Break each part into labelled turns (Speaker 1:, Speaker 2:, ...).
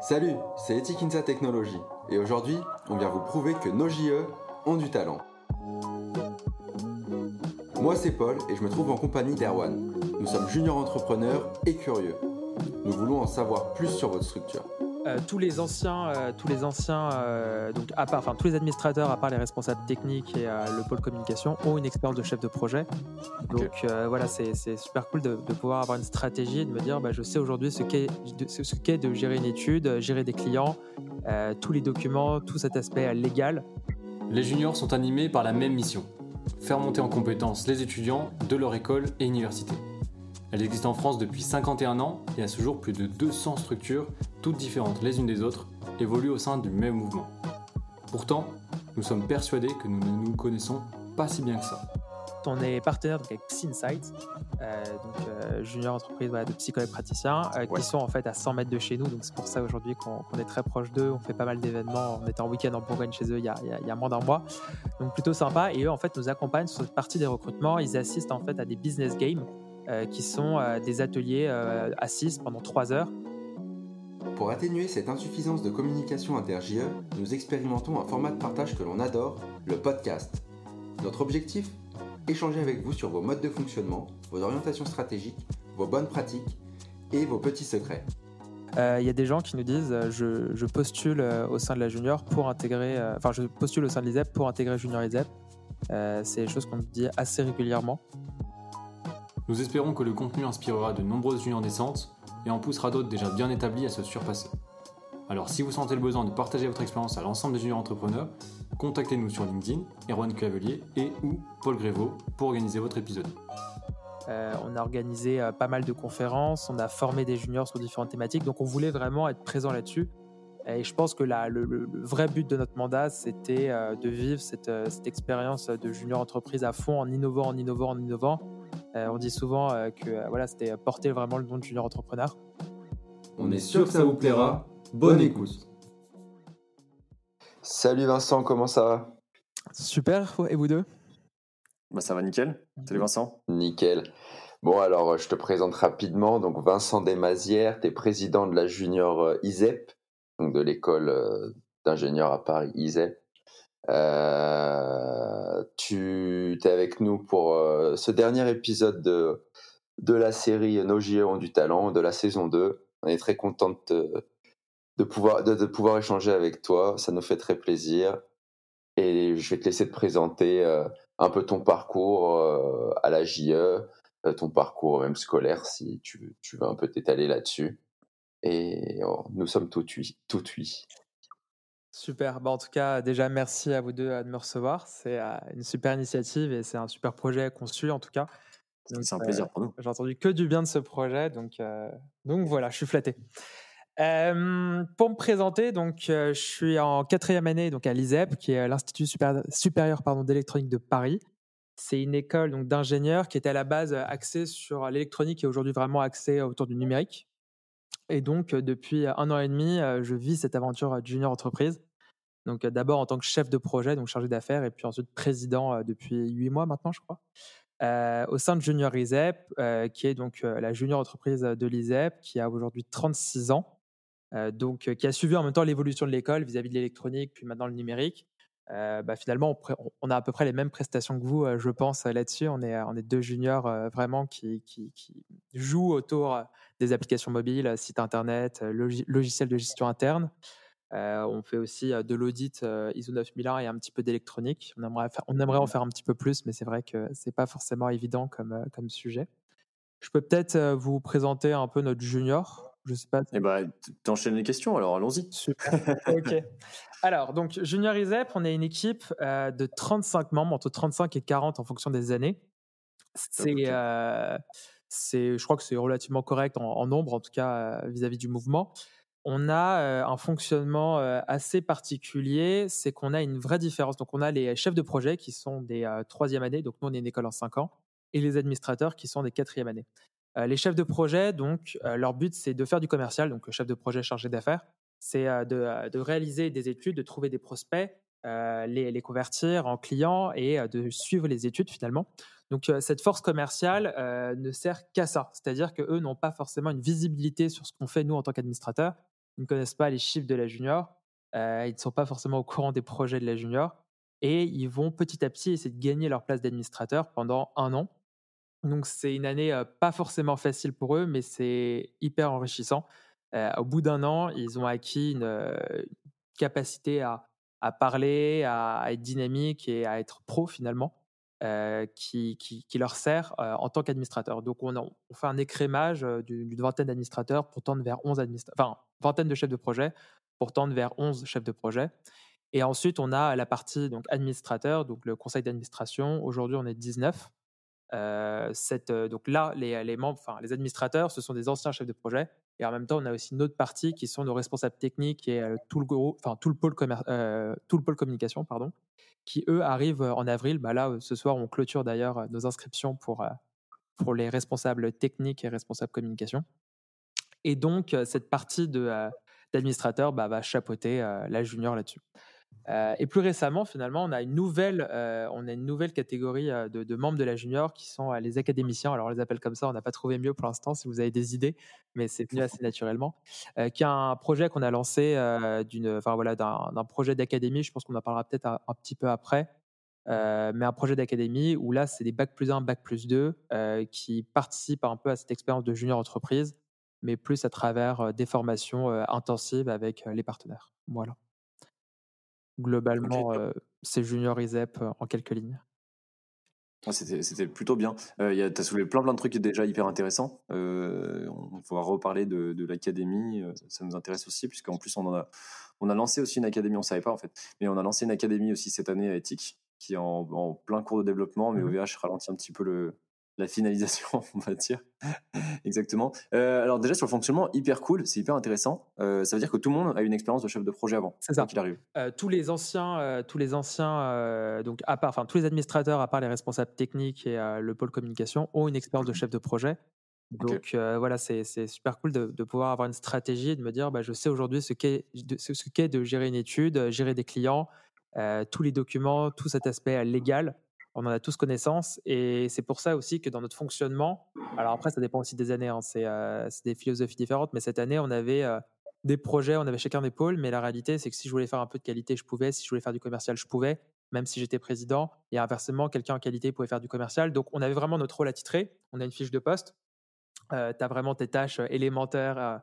Speaker 1: Salut, c'est Etikinsa Technologies et aujourd'hui, on vient vous prouver que nos JE ont du talent. Moi, c'est Paul et je me trouve en compagnie d'Erwan. Nous sommes juniors entrepreneurs et curieux. Nous voulons en savoir plus sur votre structure.
Speaker 2: Euh, tous les anciens, euh, tous les anciens, euh, donc à part, enfin tous les administrateurs, à part les responsables techniques et le pôle communication, ont une expérience de chef de projet. Donc voilà, c'est super cool de, pouvoir avoir une stratégie et de me dire, bah, je sais aujourd'hui ce qu'est ce qu'est de gérer une étude, gérer des clients, tous les documents, tout cet aspect légal.
Speaker 3: Les juniors sont animés par la même mission faire monter en compétence les étudiants de leur école et université. Elle existe en France depuis 51 ans et à ce jour plus de 200 structures, toutes différentes les unes des autres, évoluent au sein du même mouvement. Pourtant, nous sommes persuadés que nous ne nous connaissons pas si bien que ça.
Speaker 2: On est partenaire avec Synsight, euh, donc euh, junior entreprise de psychologues praticiens, euh, qui sont en fait à 100 mètres de chez nous. Donc c'est pour ça aujourd'hui qu'on est très proche d'eux. On fait pas mal d'événements. On était en week-end en Bourgogne chez eux il y, a, il y, a, moins d'un mois, donc plutôt sympa. Et eux en fait nous accompagnent sur cette partie des recrutements. Ils assistent en fait à des business games qui sont euh, des ateliers euh, assis pendant trois heures.
Speaker 1: Pour atténuer cette insuffisance de communication inter-JE, nous expérimentons un format de partage que l'on adore, le podcast. Notre objectif? Échanger avec vous sur vos modes de fonctionnement, vos orientations stratégiques, vos bonnes pratiques et vos petits secrets.
Speaker 2: Il y a des gens qui nous disent je, postule au sein de la junior pour intégrer, enfin je postule au sein de l'ISEP pour intégrer Junior ISEP. c'est des choses qu'on dit assez régulièrement.
Speaker 3: Nous espérons que le contenu inspirera de nombreuses juniors naissantes et en poussera d'autres déjà bien établis à se surpasser. Alors si vous sentez le besoin de partager votre expérience à l'ensemble des juniors entrepreneurs, contactez-nous sur LinkedIn, Erwan Clavelier et ou Paul Grévaux pour organiser votre épisode.
Speaker 2: Euh, on a organisé euh, pas mal de conférences, on a formé des juniors sur différentes thématiques, donc on voulait vraiment être présent là-dessus. Et je pense que le, vrai but de notre mandat, c'était euh, de vivre cette, expérience de junior entreprise à fond, en innovant, en innovant, en innovant, on dit souvent euh, que euh, voilà, c'était porter vraiment le nom de junior entrepreneur.
Speaker 1: On est sûr que ça vous plaira. Bonne écoute. Salut Vincent, comment ça va?
Speaker 2: Super, et vous deux?
Speaker 4: Bah, Ça va nickel. Salut Vincent.
Speaker 1: Nickel. Bon, alors je te présente rapidement. Donc Vincent Desmazières, tu es président de la junior ISEP, donc de l'école d'ingénieurs à Paris ISEP. Euh, tu es avec nous pour euh, ce dernier épisode de, de la série Nos JE ont du talent, de la saison 2. On est très content de, de, pouvoir, de, pouvoir échanger avec toi. Ça nous fait très plaisir. Et je vais te laisser te présenter euh, un peu ton parcours à la JE, ton parcours même scolaire, si tu, tu veux un peu t'étaler là-dessus. Et oh, nous sommes tout oui. Tout oui.
Speaker 2: Super. Bah, en tout cas, déjà, merci à vous deux de me recevoir. C'est euh, une super initiative et c'est un super projet qu'on suit, en tout cas.
Speaker 4: C'est un plaisir pour nous.
Speaker 2: J'ai entendu que du bien de ce projet, donc, euh, donc voilà, je suis flatté. pour me présenter, donc, je suis en quatrième année donc, à l'ISEP, qui est l'Institut supérieur, supérieur d'électronique de Paris. C'est une école donc, d'ingénieurs qui était à la base axée sur l'électronique et aujourd'hui vraiment axée autour du numérique. Et donc, depuis un an et demi, je vis cette aventure junior entreprise. Donc euh, d'abord en tant que chef de projet, donc chargé d'affaires, et puis ensuite président euh, depuis huit mois maintenant, je crois. Euh, au sein de Junior ISEP, qui est donc la junior entreprise de l'ISEP, qui a aujourd'hui 36 ans, donc qui a suivi en même temps l'évolution de l'école vis-à-vis de l'électronique, puis maintenant le numérique. Bah, finalement, on, a à peu près les mêmes prestations que vous, je pense, là-dessus. On est, deux juniors vraiment qui, jouent autour des applications mobiles, sites internet, logiciels de gestion interne. Euh, on fait aussi de l'audit ISO 9001 et un petit peu d'électronique. On aimerait, on aimerait en faire un petit peu plus, mais c'est vrai que c'est pas forcément évident comme, comme sujet. Je peux peut-être vous présenter un peu notre junior. Je sais pas.
Speaker 4: Eh ben, t'enchaînes les questions, alors allons-y.
Speaker 2: Ok. Alors, donc, Junior ISEP, on est une équipe de 35 membres, entre 35 et 40 en fonction des années. C'est, c'est, je crois que c'est relativement correct en, nombre, en tout cas vis-à-vis -vis du mouvement on a un fonctionnement assez particulier, c'est qu'on a une vraie différence. Donc, on a les chefs de projet qui sont des troisième années, donc nous, on est une école en cinq ans, et les administrateurs qui sont des quatrième années. les chefs de projet, donc, leur but, c'est de faire du commercial, donc chef de projet chargé d'affaires, c'est de, réaliser des études, de trouver des prospects, les, les, convertir en clients et de suivre les études finalement. Donc cette force commerciale ne sert qu'à ça, c'est-à-dire qu'eux n'ont pas forcément une visibilité sur ce qu'on fait nous en tant qu'administrateurs, ils ne connaissent pas les chiffres de la junior, ils ne sont pas forcément au courant des projets de la junior, et ils vont petit à petit essayer de gagner leur place d'administrateur pendant un an. Donc c'est une année pas forcément facile pour eux, mais c'est hyper enrichissant. au bout d'un an, ils ont acquis une, capacité à, parler, à, être dynamique et à être pro finalement. qui, leur sert en tant qu'administrateur. Donc, on, fait un écrémage d'une vingtaine d'administrateurs pour tendre vers 11 administrateurs, vingtaine de chefs de projet pour tendre vers 11 chefs de projet. Et ensuite, on a la partie donc administrateur, donc le conseil d'administration. Aujourd'hui, on est 19. cette, donc là, les, membres, enfin les administrateurs, ce sont des anciens chefs de projet. Et en même temps, on a aussi une autre partie qui sont nos responsables techniques et tout le enfin tout le pôle tout le pôle communication, pardon, qui eux arrivent en avril. Bah là, ce soir, on clôture d'ailleurs nos inscriptions pour pour les responsables techniques et responsables communication. Et donc, cette partie d'administrateur bah, va chapeauter la junior là-dessus. Et plus récemment, finalement, on a une nouvelle, on a une nouvelle catégorie de, membres de la junior qui sont les académiciens. Alors, on les appelle comme ça. On n'a pas trouvé mieux pour l'instant. Si vous avez des idées, mais c'est venu assez naturellement. qui est un projet qu'on a lancé d'une, voilà, d'un projet d'académie. Je pense qu'on en parlera peut-être un, petit peu après. mais un projet d'académie où là, c'est des bac plus 1, bac plus 2 qui participent un peu à cette expérience de junior entreprise, mais plus à travers des formations intensives avec les partenaires. Voilà. Globalement, c'est Junior ISEP en quelques lignes.
Speaker 4: Ah, c'était plutôt bien. Euh, tu as soulevé plein plein de trucs déjà hyper intéressants. on va reparler de, de l'académie, ça nous intéresse aussi, puisqu'en plus on, a, on a lancé aussi une académie, on ne savait pas en fait, mais on a lancé une académie aussi cette année à Ethique, qui est en, plein cours de développement, mais OVH mmh ralentit un petit peu le, la finalisation, on va dire. Exactement. Euh, alors déjà sur le fonctionnement, hyper cool, c'est hyper intéressant. Euh, ça veut dire que tout le monde a une expérience de chef de projet avant.
Speaker 2: C'est ça. Qu'il arrive. Euh, tous les anciens, tous les anciens, donc à part, enfin tous les administrateurs, à part les responsables techniques et le pôle communication, ont une expérience de chef de projet. Donc voilà, c'est super cool de, pouvoir avoir une stratégie et de me dire, bah, je sais aujourd'hui ce qu'est ce qu'est de gérer une étude, gérer des clients, tous les documents, tout cet aspect légal on en a tous connaissance. Et c'est pour ça aussi que dans notre fonctionnement, alors après, ça dépend aussi des années, hein, euh, c'est des philosophies différentes, mais cette année, on avait euh, des projets, on avait chacun des pôles, mais la réalité, c'est que si je voulais faire un peu de qualité, je pouvais, si je voulais faire du commercial, je pouvais, même si j'étais président. Et inversement, quelqu'un en qualité pouvait faire du commercial. Donc, on avait vraiment notre rôle à titrer. On a une fiche de poste. Euh, tu as vraiment tes tâches élémentaires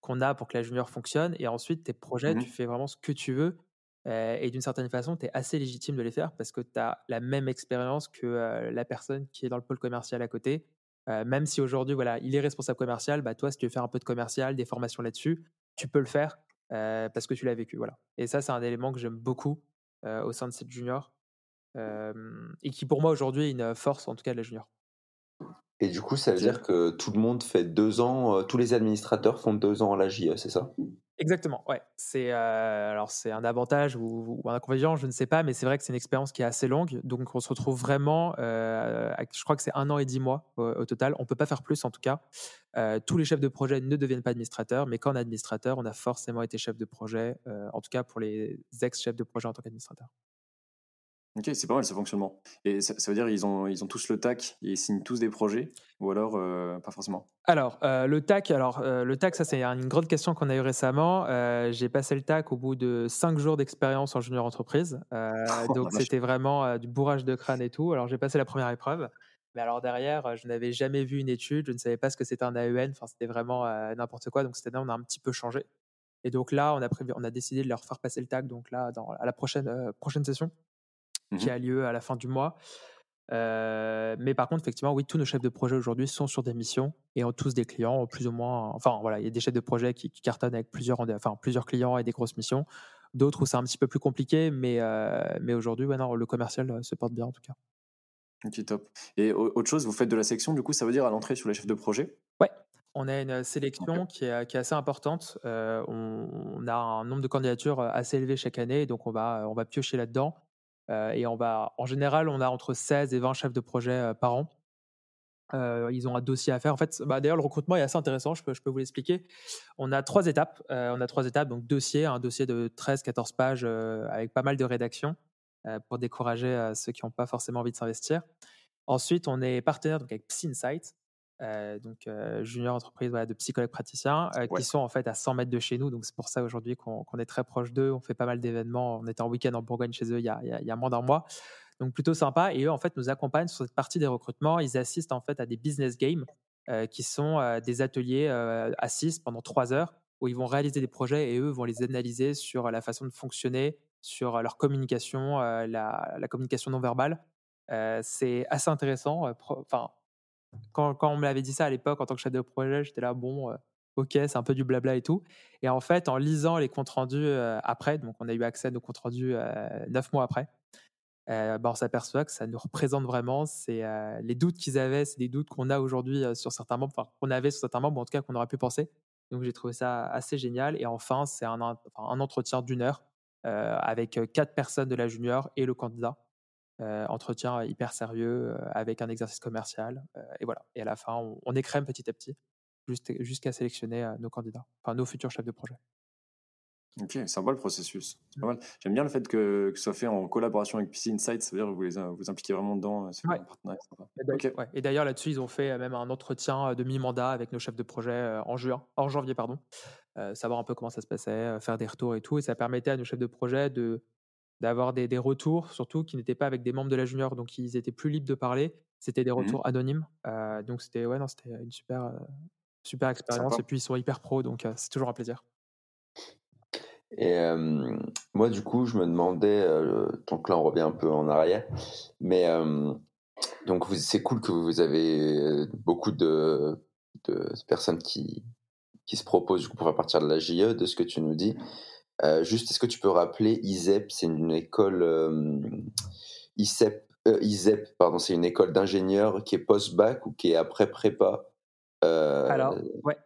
Speaker 2: qu'on a pour que la junior fonctionne. Et ensuite, tes projets, mmh tu fais vraiment ce que tu veux. Euh, et d'une certaine façon, tu es assez légitime de les faire parce que tu as la même expérience que euh, la personne qui est dans le pôle commercial à côté. Euh, même si aujourd'hui, voilà, il est responsable commercial, bah, toi, si tu veux faire un peu de commercial, des formations là-dessus, tu peux le faire parce que tu l'as vécu. Voilà. Et ça, c'est un élément que j'aime beaucoup au sein de cette junior et qui, pour moi, aujourd'hui, est une force, en tout cas, de la junior.
Speaker 1: Et du coup, ça veut dire que tout le monde fait deux ans, tous les administrateurs font deux ans à la JE, c'est ça?
Speaker 2: Exactement, ouais. C'est euh, alors c'est un avantage ou, un inconvénient, je ne sais pas, mais c'est vrai que c'est une expérience qui est assez longue. Donc on se retrouve vraiment, euh, je crois que c'est un an et dix mois au, total. On peut pas faire plus en tout cas. Euh, tous les chefs de projet ne deviennent pas administrateurs, mais quand administrateur, on a forcément été chef de projet, en tout cas pour les ex-chefs de projet en tant qu'administrateur.
Speaker 4: Ok, c'est pas mal ce fonctionnement. Et ça, veut dire qu'ils ont, ils ont tous le TAC et ils signent tous des projets ou alors euh, pas forcément?
Speaker 2: Alors, euh, le TAC, alors, euh, le TAC, ça c'est une grande question qu'on a eue récemment. J'ai passé le TAC au bout de cinq jours d'expérience en junior entreprise. Oh, donc c'était vraiment du bourrage de crâne et tout. Alors j'ai passé la première épreuve. Mais alors derrière, je n'avais jamais vu une étude, je ne savais pas ce que c'était un AEN, enfin c'était vraiment n'importe quoi. Donc cette année, on a un petit peu changé. Et donc là, on a, prévu, on a décidé de leur faire passer le TAC, donc là, dans, à la prochaine, prochaine session. Mmh qui a lieu à la fin du mois. mais par contre, effectivement, oui, tous nos chefs de projet aujourd'hui sont sur des missions et ont tous des clients, plus ou moins. Enfin, voilà, il y a des chefs de projet qui, cartonnent avec plusieurs, enfin, plusieurs clients et des grosses missions. D'autres où c'est un petit peu plus compliqué, mais, mais aujourd'hui, ouais, le commercial se porte bien en tout cas.
Speaker 4: Ok, top. Et autre chose, vous faites de la section, du coup, ça veut dire à l'entrée sur les chefs de projet?
Speaker 2: Ouais, on a une sélection qui, est, qui, est, assez importante. on, on, a un nombre de candidatures assez élevé chaque année, donc on va, on va piocher là-dedans. Euh, et on va, en général, on a entre 16 et 20 chefs de projet euh, par an. Euh, ils ont un dossier à faire. En fait, bah, d'ailleurs, le recrutement est assez intéressant. Je peux, je peux vous l'expliquer. On a trois étapes. on a trois étapes. Donc, dossier, un dossier de 13-14 pages avec pas mal de rédaction pour décourager ceux qui n'ont pas forcément envie de s'investir. Ensuite, on est partenaire donc avec Psy donc junior entreprise de psychologues praticiens, qui sont en fait à 100 mètres de chez nous. Donc c'est pour ça aujourd'hui qu'on est très proche d'eux. On fait pas mal d'événements. On était en week-end en Bourgogne chez eux il y a, il y a moins d'un mois. Donc plutôt sympa. Et eux en fait nous accompagnent sur cette partie des recrutements. Ils assistent en fait à des business games qui sont des ateliers à 6 pendant 3 heures où ils vont réaliser des projets et eux vont les analyser sur la façon de fonctionner, sur leur communication, la, la, communication non verbale. c'est assez intéressant. Enfin, quand, on me l'avait dit ça à l'époque en tant que chef de projet, j'étais là, bon, ok, c'est un peu du blabla et tout. Et en fait, en lisant les comptes rendus après, donc on a eu accès à nos comptes rendus neuf mois après, bah, on s'aperçoit que ça nous représente vraiment. C'est les doutes qu'ils avaient, c'est des doutes qu'on a aujourd'hui sur certains membres, enfin qu'on avait sur certains membres, ou en tout cas qu'on aurait pu penser. Donc j'ai trouvé ça assez génial. Et enfin, c'est un, entretien d'une heure avec quatre personnes de la junior et le candidat. Entretien hyper sérieux avec un exercice commercial. et voilà. Et à la fin, on, on écrème petit à petit jusqu'à sélectionner nos candidats, enfin nos futurs chefs de projet.
Speaker 4: Ok, c'est un le processus. Mmh. J'aime bien le fait que, que, ce soit fait en collaboration avec PC Insight, ça veut dire que vous les vous impliquez vraiment dedans.
Speaker 2: Euh, ouais. Et d'ailleurs, là-dessus, ils ont fait euh, même un entretien de mi-mandat avec nos chefs de projet euh, en, juin, en janvier, pardon, savoir un peu comment ça se passait, faire des retours et tout. Et ça permettait à nos chefs de projet de, d'avoir des, des, retours, surtout qui n'étaient pas avec des membres de la junior, donc ils étaient plus libres de parler. C'était des mmh retours anonymes. donc c'était ouais, non, c'était une super, super expérience. Et puis ils sont hyper pros, donc c'est toujours un plaisir.
Speaker 1: Et moi, du coup, je me demandais, donc là, on revient un peu en arrière, mais donc c'est cool que vous avez beaucoup de, de personnes qui, qui se proposent du coup, pour faire partir de la JE, de ce que tu nous dis. Juste, est-ce que tu peux rappeler ISEP, c'est une école ISEP, ISEP, pardon, c'est une école d'ingénieurs qui est post-bac ou qui est après prépa
Speaker 2: Alors, ouais,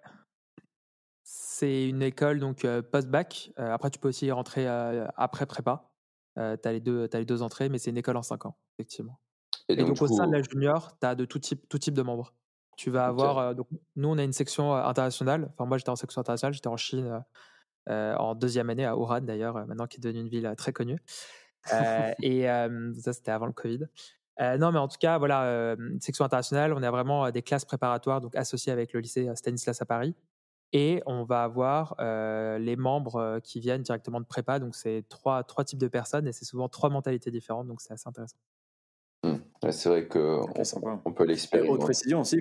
Speaker 2: c'est une école donc post-bac. après, tu peux aussi y rentrer après prépa. tu as, les deux, les deux entrées, mais c'est une école en 5 ans, effectivement. Et, donc, au sein de la junior, tu as de tout type, tout type de membres. Tu vas avoir. donc, nous, on a une section internationale. Enfin, moi, j'étais en section internationale. J'étais en Chine en deuxième année, à Wuhan d'ailleurs, maintenant qui est devenue une ville très connue. et ça, c'était avant le Covid. non, mais en tout cas, voilà, section internationale, on a vraiment des classes préparatoires donc associées avec le lycée Stanislas à Paris. Et on va avoir les membres qui viennent directement de prépa. Donc, c'est trois, trois types de personnes et c'est souvent trois mentalités différentes. Donc, c'est assez intéressant.
Speaker 1: Mmh. c'est vrai qu'on on, peut l'expérimenter.
Speaker 4: Autre précision aussi.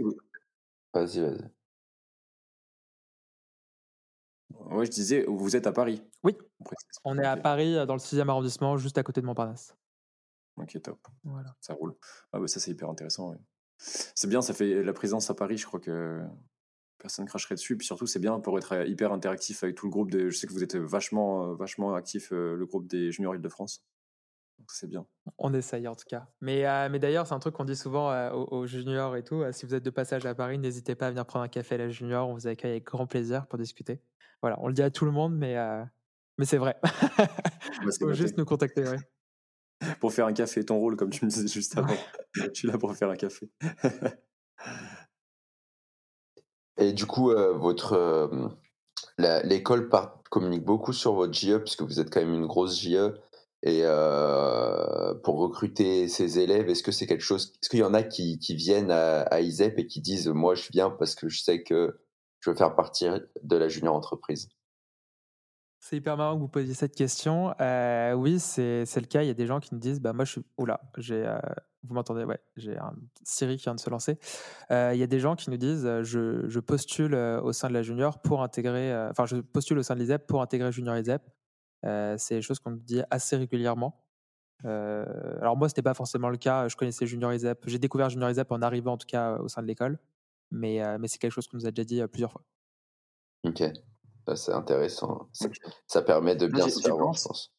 Speaker 1: Vas-y, vas-y.
Speaker 4: Oui, je disais, vous êtes à Paris.
Speaker 2: Oui. On est à Paris, dans le 6e arrondissement, juste à côté de Montparnasse.
Speaker 4: Ok, top. Voilà. Ça roule. Ah, bah, ça, c'est hyper intéressant. C'est bien, ça fait la présence à Paris, je crois que personne cracherait dessus. Puis surtout, c'est bien pour être euh, hyper interactif avec tout le groupe. je sais que vous êtes vachement, euh, vachement actif, euh, le groupe des juniors Île-de-France. C'est bien.
Speaker 2: On essaye en tout cas. Mais, mais d'ailleurs, c'est un truc qu'on dit souvent aux, juniors et tout. si vous êtes de passage à Paris, n'hésitez pas à venir prendre un café à la junior. On vous accueille avec grand plaisir pour discuter. Voilà, on le dit à tout le monde, mais, mais c'est vrai. Il faut juste nous contacter.
Speaker 4: pour faire un café, ton rôle, comme tu me disais juste avant. je suis là pour faire un café.
Speaker 1: Et du coup, euh, votre euh, l'école communique beaucoup sur votre JE puisque vous êtes quand même une grosse JE. Et euh, pour recruter ces élèves, est-ce que c'est quelque chose Est-ce qu'il y en a qui, viennent à, ISEP et qui disent moi je viens parce que je sais que je veux faire partie de la junior entreprise?
Speaker 2: C'est hyper marrant que vous posiez cette question. oui, c'est le cas. Il y a des gens qui nous disent bah, Moi, je suis. Oula, j'ai vous m'entendez? Ouais, j'ai un Siri qui vient de se lancer. Il y a des gens qui nous disent je, je postule au sein de la junior pour intégrer, enfin, je postule au sein de l'ISEP pour intégrer Junior ISEP. C'est des choses qu'on nous dit assez régulièrement. alors, moi, ce n'était pas forcément le cas. Je connaissais Junior ISEP. J'ai découvert Junior ISEP en arrivant, en tout cas, au sein de l'école. Mais, mais c'est quelque chose qu'on nous a déjà dit plusieurs fois.
Speaker 1: Ok, c'est intéressant. Ça permet de bien se faire voir, je pense.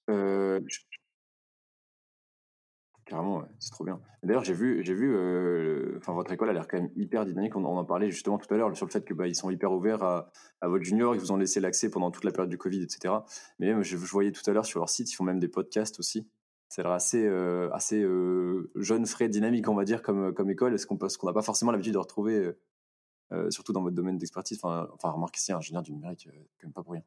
Speaker 4: Carrément, c'est trop bien. D'ailleurs, j'ai vu, j'ai vu, euh, votre école a l'air quand même hyper dynamique. On, en parlait justement tout à l'heure sur le fait que bah, ils sont hyper ouverts à, votre junior, ils vous ont laissé l'accès pendant toute la période du Covid, etc. Mais même, je, voyais tout à l'heure sur leur site, ils font même des podcasts aussi. L'air assez, euh, assez euh, jeune, frais, dynamique, on va dire, comme, comme école. Est-ce qu'on n'a pas forcément l'habitude de retrouver, surtout dans votre domaine d'expertise? Enfin, remarquez, c'est ingénieur du numérique, quand même pas pour rien.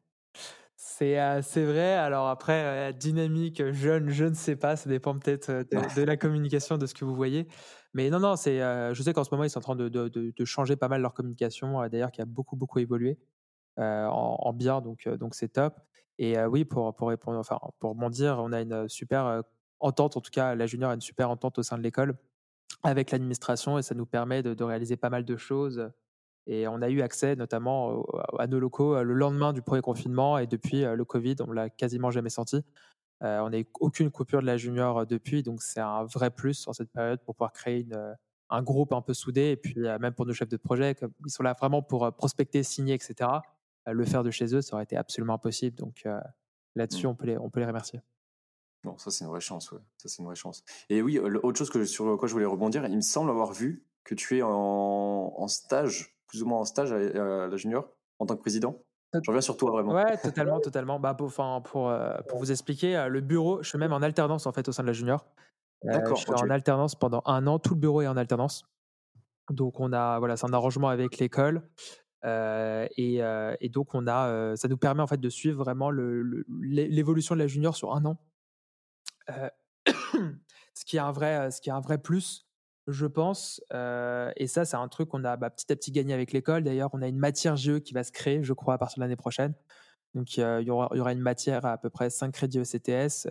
Speaker 2: C'est c'est vrai. Alors après, dynamique, jeune, je ne sais pas. Ça dépend peut-être de, la communication, de ce que vous voyez. Mais non, non, c'est. je sais qu'en ce moment, ils sont en train de, de, de, changer pas mal leur communication. D'ailleurs, qui a beaucoup, beaucoup évolué en, en, bien. Donc, donc c'est top. Et oui, pour, pour répondre, enfin, pour dire, on a une super entente. En tout cas, la junior a une super entente au sein de l'école avec l'administration et ça nous permet de, de réaliser pas mal de choses et on a eu accès notamment à nos locaux le lendemain du premier confinement et depuis le Covid, on l'a quasiment jamais senti. on n'a eu aucune coupure de la junior depuis, donc c'est un vrai plus en cette période pour pouvoir créer une, un groupe un peu soudé et puis même pour nos chefs de projet, ils sont là vraiment pour prospecter, signer, etc. le faire de chez eux, ça aurait été absolument impossible. Donc là-dessus, mmh. on, peut les, on peut les remercier.
Speaker 4: Non, ça c'est une vraie chance, ouais. Ça c'est une vraie chance. Et oui, autre chose que, sur quoi je voulais rebondir, il me semble avoir vu que tu es en, en stage plus ou moins en stage à, la junior en tant que président je reviens sur toi vraiment.
Speaker 2: Ouais, totalement, totalement. Bah, pour, pour, euh, pour vous expliquer, euh, le bureau, je suis même en alternance en fait au sein de la junior. Euh, D'accord. je suis en alternance pendant un an. Tout le bureau est en alternance. Donc on a, voilà, c'est un arrangement avec l'école. et, et, donc on a, ça nous permet en fait de suivre vraiment l'évolution de la junior sur un an. ce qui est un vrai, ce qui est un vrai plus je pense. et ça, c'est un truc qu'on a bah, petit à petit gagné avec l'école. D'ailleurs, on a une matière GE qui va se créer, je crois, à partir de l'année prochaine. Donc, il y, aura, une matière à, peu près 5 crédits ECTS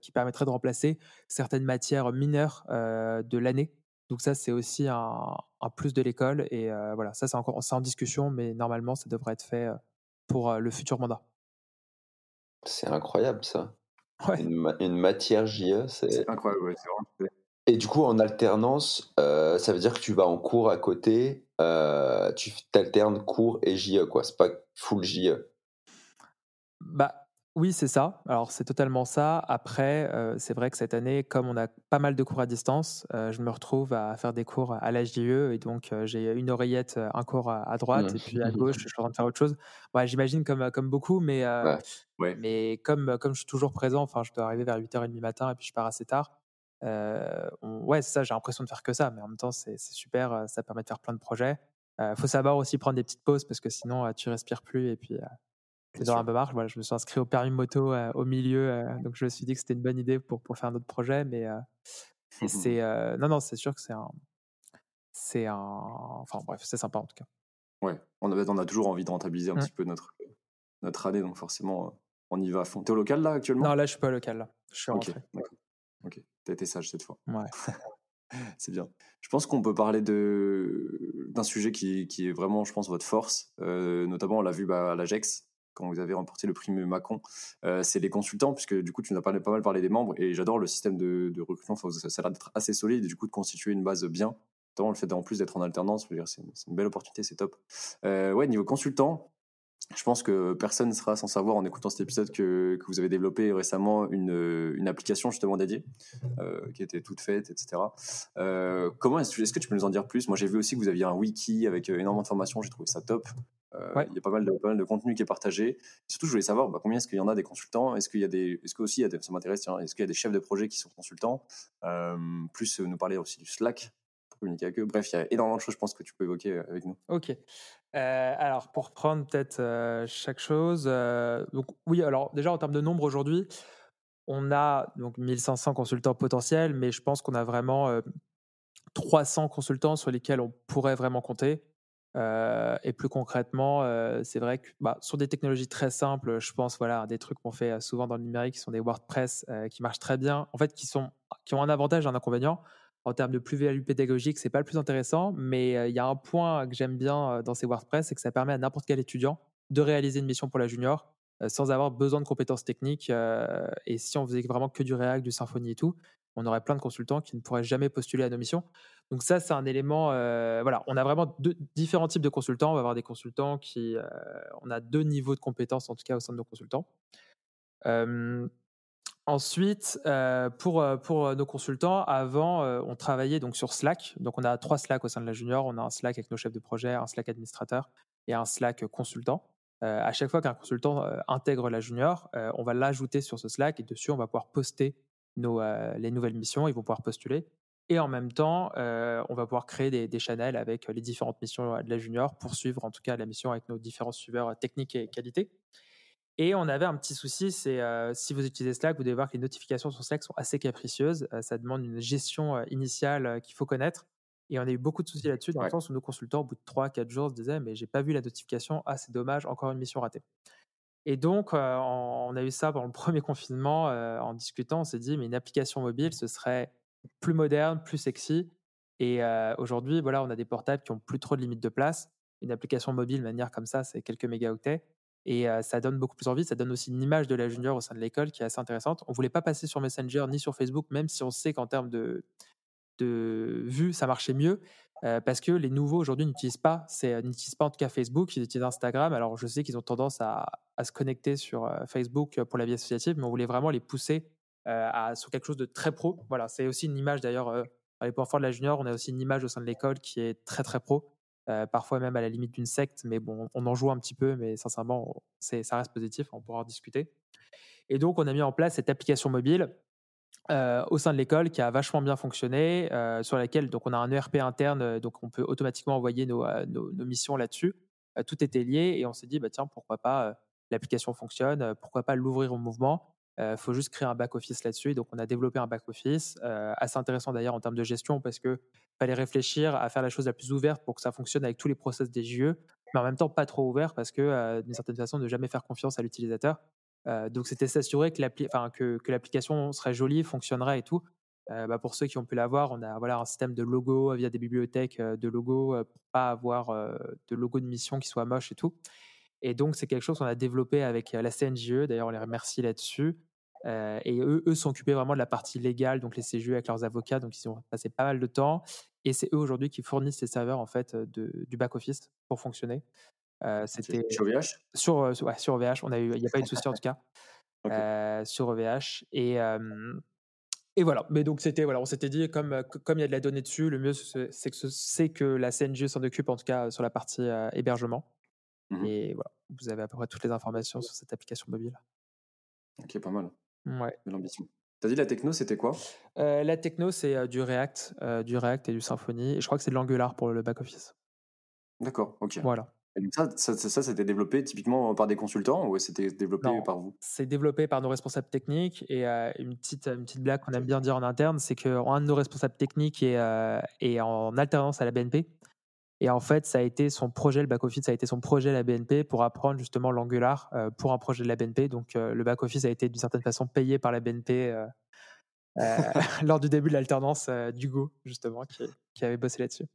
Speaker 2: qui permettrait de remplacer certaines matières mineures de l'année. Donc, ça, c'est aussi un, plus de l'école. Et voilà, ça, c'est encore en discussion, mais normalement, ça devrait être fait pour le futur mandat.
Speaker 1: C'est incroyable, ça. Une, matière JE,
Speaker 4: c'est incroyable. c'est
Speaker 1: et du coup, en alternance, euh, ça veut dire que tu vas en cours à côté, euh, tu alternes cours et JE, quoi. C'est pas full JE.
Speaker 2: Bah oui, c'est ça. Alors c'est totalement ça. Après, euh, c'est vrai que cette année, comme on a pas mal de cours à distance, je me retrouve à faire des cours à la JE et donc j'ai une oreillette, un cours à, droite mmh. et puis à gauche, je suis en train de faire autre chose. Ouais, J'imagine comme, comme beaucoup, mais, mais comme, comme je suis toujours présent, enfin, je dois arriver vers 8h30 matin et puis je pars assez tard. Ouais, c'est ça, j'ai l'impression de faire que ça, mais en même temps, c'est super, ça permet de faire plein de projets. Il faut savoir aussi prendre des petites pauses parce que sinon, tu respires plus et puis tu dans un peu marche. Voilà, je me suis inscrit au permis moto au milieu, donc je me suis dit que c'était une bonne idée pour, pour faire un autre projet, mais c'est non, non, c'est sûr que c'est un, c'est un, enfin bref, c'est sympa en tout cas.
Speaker 4: Ouais, on a, on a toujours envie de rentabiliser un mmh. petit peu notre, notre année, donc forcément, on y va à fond. T'es au local là actuellement?
Speaker 2: Non, là je suis pas au local, là. je suis rentré.
Speaker 4: Ok, t'as été sage cette fois.
Speaker 2: Ouais.
Speaker 4: c'est bien. Je pense qu'on peut parler de d'un sujet qui, qui, est vraiment, je pense, votre force. Euh, notamment, on l'a vu bah, à l'Agex quand vous avez remporté le prix Macon. Euh, c'est les consultants, puisque du coup, tu nous as pas mal parlé des membres et j'adore le système de, de recrutement. ça, ça a l'air d'être assez solide et du coup de constituer une base bien. Notamment le fait en plus d'être en alternance, c'est une, une, belle opportunité, c'est top. Euh, ouais, niveau consultant, je pense que personne ne sera sans savoir en écoutant cet épisode que, que vous avez développé récemment une, une application justement dédiée euh, qui était toute faite, etc. Euh, comment est-ce, est que tu peux nous en dire plus? Moi, j'ai vu aussi que vous aviez un wiki avec euh, énormément d'informations. J'ai trouvé ça top. Euh, il y a pas mal de pas mal de contenu qui est partagé. surtout, je voulais savoir bah, combien est-ce qu'il y en a des consultants? Est-ce qu'il y a des, est-ce que aussi ça m'intéresse. Est-ce qu'il y a des chefs de projet qui sont consultants? Euh, Plus nous parler aussi du Slack communiquer avec eux. Bref, il y a énormément de choses, je pense, que tu peux évoquer avec nous.
Speaker 2: Ok. Euh, alors, pour prendre peut-être euh, chaque chose, euh, donc oui, alors déjà en termes de nombre aujourd'hui, on a donc 1500 consultants potentiels, mais je pense qu'on a vraiment 300 consultants sur lesquels on pourrait vraiment compter. et plus concrètement, c'est vrai que bah, sur des technologies très simples, je pense voilà des trucs qu'on fait souvent dans le numérique, qui sont des WordPress qui marchent très bien, en fait, qui sont qui ont un avantage et un inconvénient en termes de plus-value pédagogique, c'est pas le plus intéressant, mais il y a un point que j'aime bien dans ces WordPress, c'est que ça permet à n'importe quel étudiant de réaliser une mission pour la junior sans avoir besoin de compétences techniques. et si on faisait vraiment que du React, du Symfony et tout, on aurait plein de consultants qui ne pourraient jamais postuler à nos missions. Donc ça, c'est un élément. voilà, on a vraiment deux, différents types de consultants. On va avoir des consultants qui, on a deux niveaux de compétences en tout cas au sein de nos consultants. Ensuite, euh, pour, euh, pour euh, nos consultants, avant, on travaillait donc sur Slack. Donc, on a trois Slack au sein de la junior. On a un Slack avec nos chefs de projet, un Slack administrateur et un Slack consultant. à chaque fois qu'un consultant intègre la junior, on va l'ajouter sur ce Slack et dessus, on va pouvoir poster nos, les nouvelles missions. Ils vont pouvoir postuler. Et en même temps, on va pouvoir créer des, des, channels avec les différentes missions de la junior pour suivre en tout cas la mission avec nos différents suiveurs techniques et qualité. Et on avait un petit souci, c'est si vous utilisez Slack, vous devez voir que les notifications sur Slack sont assez capricieuses. ça demande une gestion initiale qu'il faut connaître. Et on a eu beaucoup de soucis là-dessus, dans le sens où nos consultants, au bout de 3-4 jours, se disaient Mais j'ai pas vu la notification, ah, c'est dommage, encore une mission ratée. Et donc, on a eu ça pendant le premier confinement. en discutant, on s'est dit Mais une application mobile, ce serait plus moderne, plus sexy. Et aujourd'hui, voilà, on a des portables qui ont plus trop de limites de place. Une application mobile, de manière comme ça, c'est quelques mégaoctets. Et ça donne beaucoup plus envie. Ça donne aussi une image de la junior au sein de l'école qui est assez intéressante. On voulait pas passer sur Messenger ni sur Facebook, même si on sait qu'en termes de, de vues, ça marchait mieux. parce que les nouveaux aujourd'hui n'utilisent pas, n'utilisent pas en tout cas Facebook, ils utilisent Instagram. Alors je sais qu'ils ont tendance à, se connecter sur Facebook pour la vie associative, mais on voulait vraiment les pousser à, sur quelque chose de très pro. Voilà, c'est aussi une image d'ailleurs. à les points forts de la junior, on a aussi une image au sein de l'école qui est très très pro. Parfois même à la limite d'une secte, mais bon, on en joue un petit peu, mais sincèrement, ça reste positif, on pourra en discuter. Et donc, on a mis en place cette application mobile au sein de l'école qui a vachement bien fonctionné, sur laquelle donc on a un ERP interne, donc on peut automatiquement envoyer nos, nos, missions là-dessus. tout était lié et on s'est dit bah tiens pourquoi pas l'application fonctionne, pourquoi pas l'ouvrir au mouvement. Il faut juste créer un back office là-dessus. Donc on a développé un back office assez intéressant d'ailleurs en termes de gestion parce que fallait réfléchir à faire la chose la plus ouverte pour que ça fonctionne avec tous les process des JE, mais en même temps pas trop ouvert parce que d'une certaine façon ne jamais faire confiance à l'utilisateur donc c'était s'assurer que l'application serait jolie, fonctionnerait et tout. Bah, pour ceux qui ont pu l'avoir, on a voilà, un système de logo via des bibliothèques de logos pour pas avoir de logo de mission qui soit moche et tout. Et donc c'est quelque chose qu'on a développé avec la CNJE. D'ailleurs, on les remercie là-dessus. et eux, eux sont occupés vraiment de la partie légale, donc les CJE avec leurs avocats, donc ils ont passé pas mal de temps. Et c'est eux aujourd'hui qui fournissent ces serveurs en fait du back office pour fonctionner
Speaker 4: c'était sur VH
Speaker 2: sur, ouais, sur VH. On a eu, il n'y a pas eu de souci en tout cas sur VH et et voilà. Mais donc c'était voilà, on s'était dit comme comme il y a de la donnée dessus, le mieux c'est que c'est que la CNG s'en occupe en tout cas sur la partie hébergement. Mmh et voilà, vous avez à peu près toutes les informations sur cette application mobile.
Speaker 4: Ok, pas mal.
Speaker 2: Ouais.
Speaker 4: l'ambition. T'as dit la techno, c'était quoi?
Speaker 2: La techno, c'est du React, du React et du Symfony. Et je crois que c'est de l'Angular pour le back office.
Speaker 4: D'accord, ok.
Speaker 2: Voilà
Speaker 4: ça, ça, ça, c'était développé typiquement par des consultants ou c'était développé par vous?
Speaker 2: C'est développé par nos responsables techniques et une, petite, une petite blague qu'on aime bien dire en interne, c'est qu'un de nos responsables techniques est, est, en alternance à la BNP. Et en fait, ça a été son projet, le back-office, ça a été son projet à la BNP pour apprendre justement l'Angular pour un projet de la BNP. Donc le back-office a été d'une certaine façon payé par la BNP lors du début de l'alternance d'Hugo, justement, qui, qui, avait bossé là-dessus.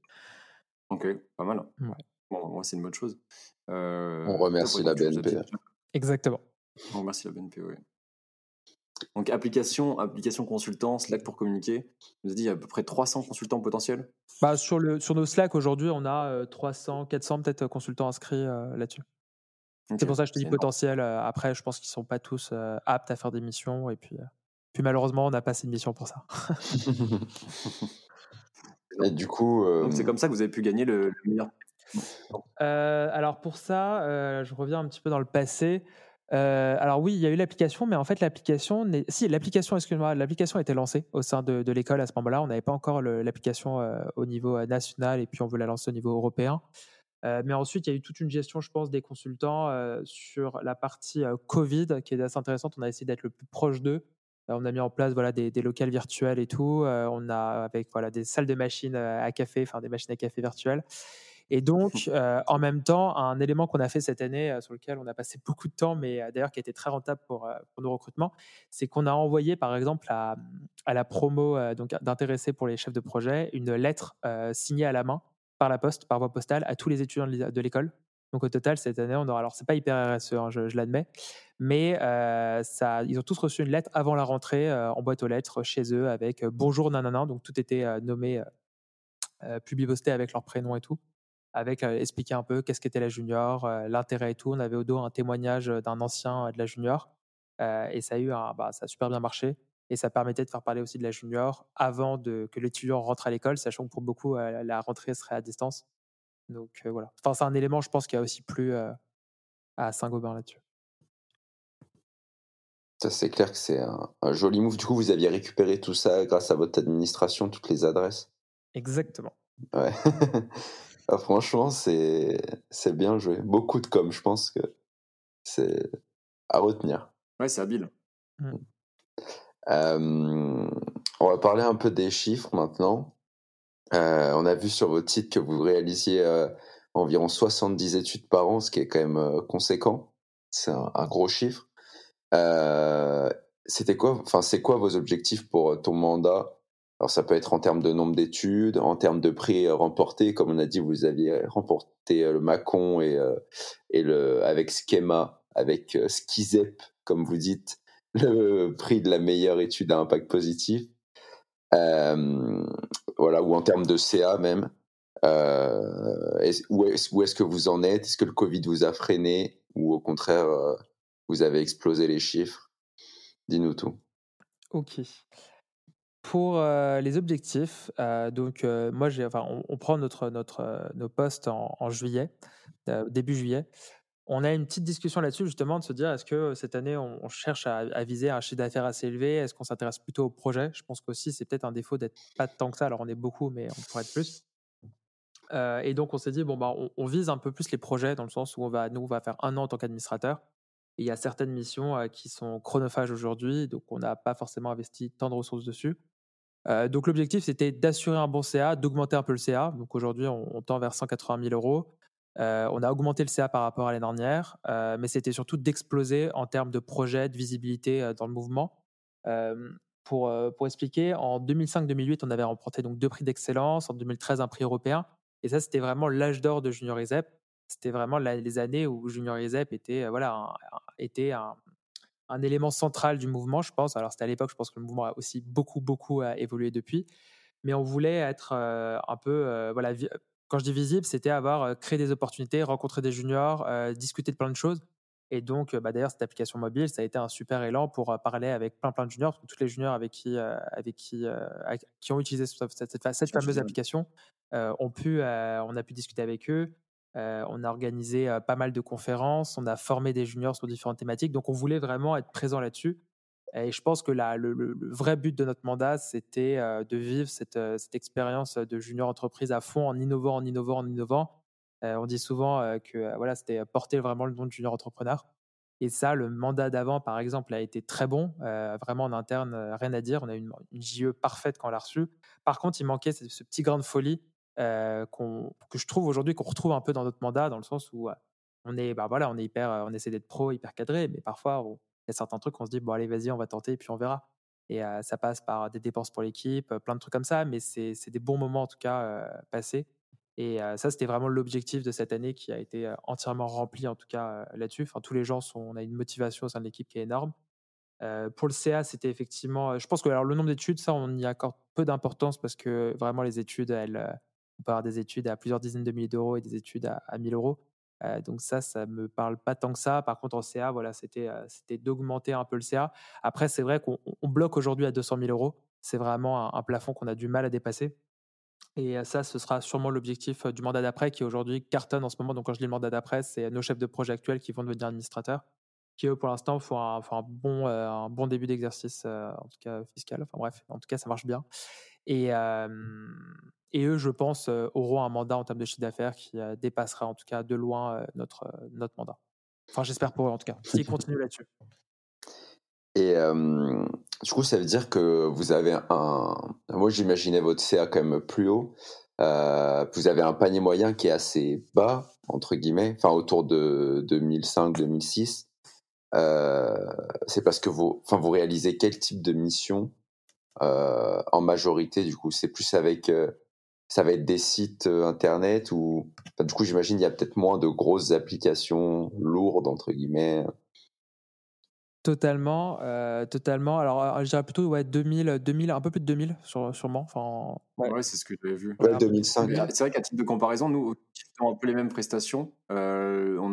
Speaker 4: Ok, pas mal.
Speaker 2: Ouais.
Speaker 4: Bon, moi, c'est une bonne chose.
Speaker 1: On remercie la BNP.
Speaker 2: Exactement.
Speaker 4: On remercie la BNP, oui. Donc, application, application consultant, Slack pour communiquer. Vous avez dit, il y a à peu près 300 consultants potentiels
Speaker 2: bah, sur, le, sur nos Slack, aujourd'hui, on a 300, 400 peut-être consultants inscrits là-dessus. c'est pour ça que je te dis potentiel. après, je pense qu'ils ne sont pas tous aptes à faire des missions. Et puis, puis malheureusement, on n'a pas assez de missions pour ça.
Speaker 1: et du coup.
Speaker 4: C'est comme ça que vous avez pu gagner le meilleur
Speaker 2: euh, alors pour ça, euh, je reviens un petit peu dans le passé. Euh, alors oui, il y a eu l'application, mais en fait l'application, si l'application, excuse-moi, l'application a été lancée au sein de, l'école à ce moment-là. On n'avait pas encore l'application au niveau national et puis on veut la lancer au niveau européen. mais ensuite, il y a eu toute une gestion, je pense, des consultants sur la partie Covid qui est assez intéressante. On a essayé d'être le plus proche d'eux. on a mis en place voilà des, des locales virtuels et tout. on a avec voilà des salles de machines à café, enfin des machines à café virtuelles. Et donc, euh, en même temps, un élément qu'on a fait cette année, euh, sur lequel on a passé beaucoup de temps, mais euh, d'ailleurs qui a été très rentable pour, pour nos recrutements, c'est qu'on a envoyé, par exemple, à, à la promo donc d'intéressés pour les chefs de projet, une lettre signée à la main par la poste, par voie postale, à tous les étudiants de l'école. Donc au total, cette année, on aura. Alors, c'est pas hyper RSE, hein, je, l'admets, mais ça, ils ont tous reçu une lettre avant la rentrée en boîte aux lettres chez eux avec bonjour nanana. Donc tout était nommé, publié posté avec leur prénom et tout avec expliquer un peu qu'est-ce qu'était la junior, l'intérêt et tout. On avait au dos un témoignage d'un ancien de la junior et ça a eu bah, ça a super bien marché et ça permettait de faire parler aussi de la junior avant de, que l'étudiant rentre à l'école, sachant que pour beaucoup la rentrée serait à distance. Donc voilà. Enfin, c'est un élément, je pense, qui a aussi plu à Saint-Gobain là-dessus.
Speaker 1: Ça, c'est clair que c'est un, un, joli move. Du coup, vous aviez récupéré tout ça grâce à votre administration, toutes les adresses?
Speaker 2: Exactement.
Speaker 1: Ouais. Ah, franchement, c'est c'est bien joué. Beaucoup de com, je pense que c'est à retenir.
Speaker 4: Ouais, c'est habile.
Speaker 2: Mm.
Speaker 1: Euh, on va parler un peu des chiffres maintenant. Euh, on a vu sur votre site que vous réalisiez euh, environ 70 études par an, ce qui est quand même conséquent. C'est un, gros chiffre. C'était quoi Enfin, c'est quoi vos objectifs pour ton mandat? Alors ça peut être en termes de nombre d'études, en termes de prix remportés, comme on a dit, vous aviez remporté le Macon et, et le avec Schema, avec Skizep, comme vous dites, le prix de la meilleure étude à impact positif. Euh, voilà, ou en termes de CA même. Euh, où est-ce que vous en êtes? Est-ce que le Covid vous a freiné? Ou au contraire euh, vous avez explosé les chiffres? Dis-nous tout.
Speaker 2: Ok. Pour les objectifs, donc moi j'ai, enfin, on, prend notre notre nos postes en, juillet, début juillet on a une petite discussion là-dessus, justement, de se dire est-ce que cette année, on, cherche à, viser un chiffre d'affaires assez élevé? Est-ce qu'on s'intéresse plutôt au projet? Je pense qu'aussi, c'est peut-être un défaut d'être pas tant que ça. Alors, on est beaucoup, mais on pourrait être plus. Euh, et donc, on s'est dit bon, bah, on, vise un peu plus les projets dans le sens où on va, nous, va faire un an en tant qu'administrateur. Il y a certaines missions euh, qui sont chronophages aujourd'hui, donc on n'a pas forcément investi tant de ressources dessus. Euh, donc, l'objectif, c'était d'assurer un bon CA, d'augmenter un peu le CA. Donc, aujourd'hui, on, tend vers 180 000 euros. Euh, on a augmenté le CA par rapport à l'année dernière, euh, mais c'était surtout d'exploser en termes de projet, de visibilité dans le mouvement. Pour, pour, expliquer, en 2005-2008, on avait remporté donc deux prix d'excellence, en 2013 un prix européen, et ça c'était vraiment l'âge d'or de Junior ISEP. C'était vraiment les années où Junior ISEP était, voilà, était un, un, élément central du mouvement, je pense. Alors c'était à l'époque, je pense que le mouvement a aussi beaucoup, beaucoup évolué depuis, mais on voulait être un peu, voilà, quand je dis visible, c'était avoir créé des opportunités, rencontrer des juniors, discuter de plein de choses. Et donc, bah, d'ailleurs, cette application mobile, ça a été un super élan pour parler avec plein plein de juniors, parce que tous les juniors avec qui, avec qui, qui ont utilisé cette, fameuse application ont pu, on a pu discuter avec eux. On a organisé pas mal de conférences, on a formé des juniors sur différentes thématiques. Donc, on voulait vraiment être présent là-dessus. Et je pense que le, vrai but de notre mandat, c'était de vivre cette, expérience de junior entreprise à fond, en innovant, en innovant, en innovant. On dit souvent que voilà, c'était porter vraiment le nom de junior entrepreneur. Et ça, le mandat d'avant, par exemple, a été très bon. vraiment en interne, rien à dire. On a eu une, JE parfaite quand on l'a reçu. Par contre, il manquait ce, petit grain de folie que je trouve aujourd'hui, qu'on retrouve un peu dans notre mandat, dans le sens où on est, bah voilà, on est hyper, on essaie d'être pro, hyper cadré, mais parfois on, y a certains trucs, on se dit, bon, allez, vas-y, on va tenter, et puis on verra. Et ça passe par des dépenses pour l'équipe, plein de trucs comme ça, mais c'est des bons moments, en tout cas, passés. Et ça, c'était vraiment l'objectif de cette année qui a été entièrement rempli, en tout cas, là-dessus. Enfin, tous les gens, sont, on a une motivation au sein de l'équipe qui est énorme. pour le CA, c'était effectivement. Je pense que alors, le nombre d'études, ça, on y accorde peu d'importance parce que vraiment, les études, elles, on peut avoir des études à plusieurs dizaines de milliers d'euros et des études à, à 1000 euros donc ça, ça me parle pas tant que ça. Par contre, en CA, voilà, c'était c'était d'augmenter un peu le CA. Après, c'est vrai qu'on bloque aujourd'hui à 200 000 euros. C'est vraiment un, plafond qu'on a du mal à dépasser. Et ça, ce sera sûrement l'objectif du mandat d'après, qui aujourd'hui cartonne en ce moment. Donc, quand je dis le mandat d'après, c'est nos chefs de projet actuels qui vont devenir administrateurs, qui eux, pour l'instant, font un, un, bon, un bon début d'exercice, en tout cas fiscal. Enfin bref, en tout cas, ça marche bien. Et, et eux, je pense, auront un mandat en termes de chiffre d'affaires qui dépassera en tout cas de loin notre, notre mandat. Enfin, j'espère pour eux en tout cas, s'ils continuent là-dessus.
Speaker 1: Et du coup, ça veut dire que vous avez un. Moi, j'imaginais votre CA quand même plus haut. vous avez un panier moyen qui est assez bas, entre guillemets, enfin autour de 2005-2006. c'est parce que vous, enfin, vous réalisez quel type de mission en majorité Du coup, c'est plus avec ça va être des sites euh, internet ou du coup j'imagine il y a peut-être moins de grosses applications lourdes entre guillemets.
Speaker 2: Totalement, euh, totalement. Alors, euh, je dirais plutôt ouais, 2000, 2000, un peu plus de 2000 sûrement. Enfin,
Speaker 4: ouais, c'est ce que j'avais vu.
Speaker 1: Ouais, 2005.
Speaker 4: C'est vrai qu'à titre de comparaison, nous, qui faisons un peu les mêmes prestations, on,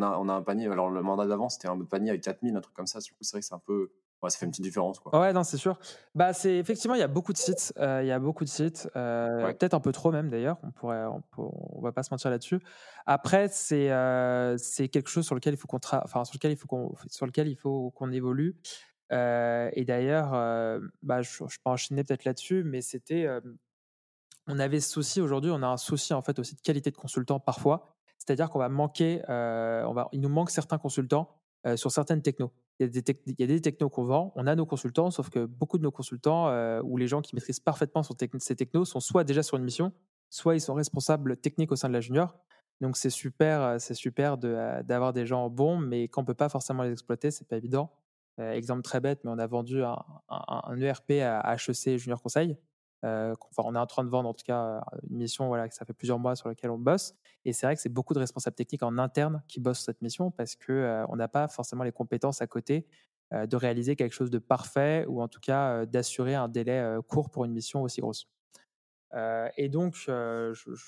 Speaker 4: a, on a un panier. Alors, le mandat d'avant, c'était un panier avec 4000, un truc comme ça. Du coup, c'est vrai que c'est un peu ça fait une petite différence. Quoi.
Speaker 2: Ouais, non, c'est sûr. Bah, c'est effectivement, il y a beaucoup de sites. Euh, il y a beaucoup de sites. Euh, peut-être un peu trop même d'ailleurs. On pourrait, on, va pas se mentir là-dessus. Après, c'est euh, c'est quelque chose sur lequel il faut qu'on, enfin sur lequel il faut qu'on, sur lequel il faut qu'on évolue. et d'ailleurs, bah, je, je, peux enchaîner peut-être là-dessus, mais c'était, on avait ce souci aujourd'hui. On a un souci en fait aussi de qualité de consultant parfois. C'est-à-dire qu'on va manquer, on va, il nous manque certains consultants sur certaines technos. Il y a des, technos qu'on vend, on a nos consultants, sauf que beaucoup de nos consultants ou les gens qui maîtrisent parfaitement ces technos sont soit déjà sur une mission, soit ils sont responsables techniques au sein de la junior. Donc c'est super, c'est super d'avoir des gens bons, mais qu'on peut pas forcément les exploiter, c'est pas évident. exemple très bête, mais on a vendu un, un ERP à HEC Junior Conseil. Euh, on est en train de vendre en tout cas une mission voilà, que ça fait plusieurs mois sur laquelle on bosse. Et c'est vrai que c'est beaucoup de responsables techniques en interne qui bossent cette mission parce qu'on euh, n'a pas forcément les compétences à côté euh, de réaliser quelque chose de parfait ou en tout cas d'assurer un délai court pour une mission aussi grosse. et donc,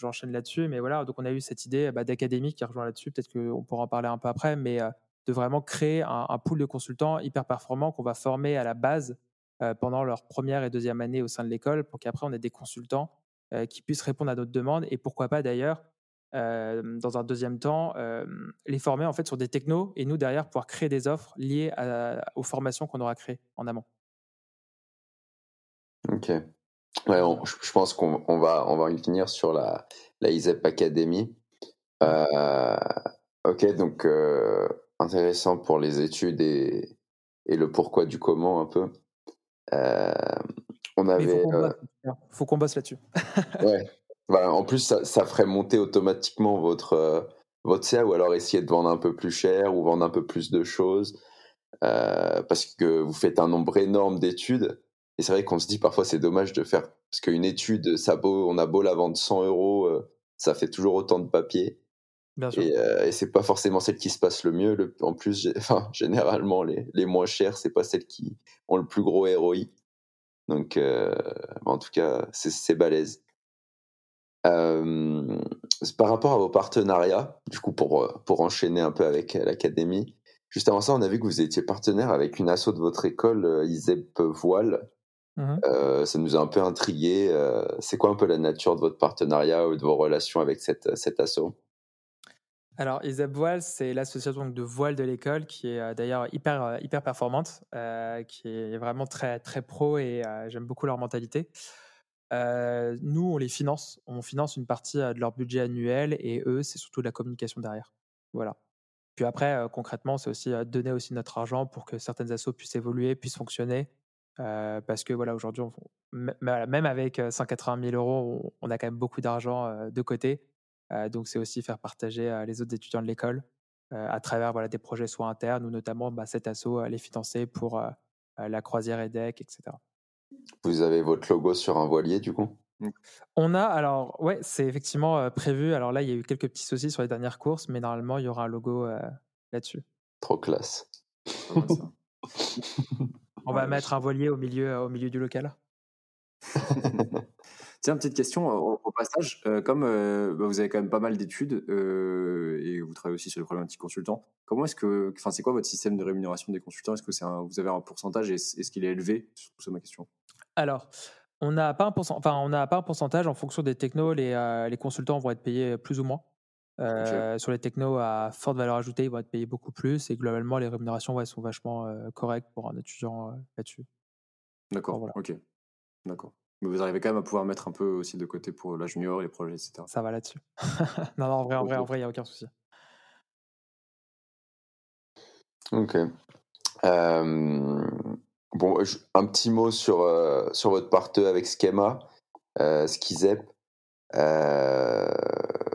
Speaker 2: j'enchaîne là-dessus, mais voilà, donc on a eu cette idée bah, d'académie qui rejoint là-dessus, peut-être qu'on pourra en parler un peu après, mais de vraiment créer un, pool de consultants hyper performants qu'on va former à la base pendant leur première et deuxième année au sein de l'école pour qu'après on ait des consultants euh, qui puissent répondre à notre demande et pourquoi pas d'ailleurs euh, dans un deuxième temps, les former en fait sur des technos et nous derrière pouvoir créer des offres liées aux formations qu'on aura créées en amont.
Speaker 1: Ok. Je pense qu'on va, on va y finir sur la, la ISEP Academy. ok, donc intéressant pour les études et, et, le pourquoi du comment un peu.
Speaker 2: Euh, on avait. Euh, faut qu'on bosse, là-dessus.
Speaker 1: ouais. Voilà, en plus, ça, ça, ferait monter automatiquement votre, euh, votre CA ou alors essayer de vendre un peu plus cher ou vendre un peu plus de choses parce que vous faites un nombre énorme d'études. Et c'est vrai qu'on se dit parfois c'est dommage de faire parce qu'une étude, ça beau, on a beau la vendre 100 euros, ça fait toujours autant de papier. Bien sûr. Et, et c'est pas forcément celle qui se passe le mieux. Le, en plus, enfin, généralement, les, les moins chères, c'est pas celles qui ont le plus gros ROI. Donc, euh, en tout cas, c'est balèze. Euh, par rapport à vos partenariats, du coup, pour, pour enchaîner un peu avec l'académie, juste avant ça, on a vu que vous étiez partenaire avec une asso de votre école, ISEP Voile. Mmh euh, ça nous a un peu intrigué. c'est quoi un peu la nature de votre partenariat ou de vos relations avec cette, cette asso?
Speaker 2: Alors, ISEP Voile, c'est l'association de voile de l'école qui est euh, d'ailleurs hyper, euh, hyper performante, euh, qui est vraiment très, très pro et j'aime beaucoup leur mentalité. nous, on les finance. On finance une partie de leur budget annuel et eux, c'est surtout de la communication derrière. Voilà. Puis après, concrètement, c'est aussi donner aussi notre argent pour que certaines assos puissent évoluer, puissent fonctionner. parce que voilà, aujourd'hui, même avec 180 000 euros, on a quand même beaucoup d'argent de côté. Euh, donc, c'est aussi faire partager euh, les autres étudiants de l'école euh, à travers voilà, des projets soit internes ou notamment bah, cet assaut les financer pour la croisière EDEC, etc.
Speaker 1: Vous avez votre logo sur un voilier du coup?
Speaker 2: Mmh. on a, alors, ouais, c'est effectivement prévu. Alors là, il y a eu quelques petits soucis sur les dernières courses, mais normalement, il y aura un logo là-dessus.
Speaker 1: Trop classe.
Speaker 2: on va mettre un voilier au milieu, au milieu du local.
Speaker 4: Tiens, petite question au, passage. comme bah, vous avez quand même pas mal d'études et vous travaillez aussi sur les problématiques consultants, comment est-ce que, enfin, c'est quoi votre système de rémunération des consultants? Est-ce que c'est vous avez un pourcentage et est-ce qu'il est élevé? C'est ma question.
Speaker 2: Alors, on n'a pas un enfin, on n'a pas un pourcentage en fonction des technos. Les, les consultants vont être payés plus ou moins. Sur les technos à forte valeur ajoutée, ils vont être payés beaucoup plus et globalement, les rémunérations ouais, sont vachement correctes pour un étudiant là-dessus.
Speaker 4: D'accord. Ok. D'accord. Mais vous arrivez quand même à pouvoir mettre un peu aussi de côté pour la junior, les projets, etc.
Speaker 2: Ça va là-dessus. non, non, en vrai, en vrai, en vrai, il n'y a aucun souci.
Speaker 1: Ok. bon, un petit mot sur, euh, sur votre partenariat avec Schema, euh, Skizep. Euh,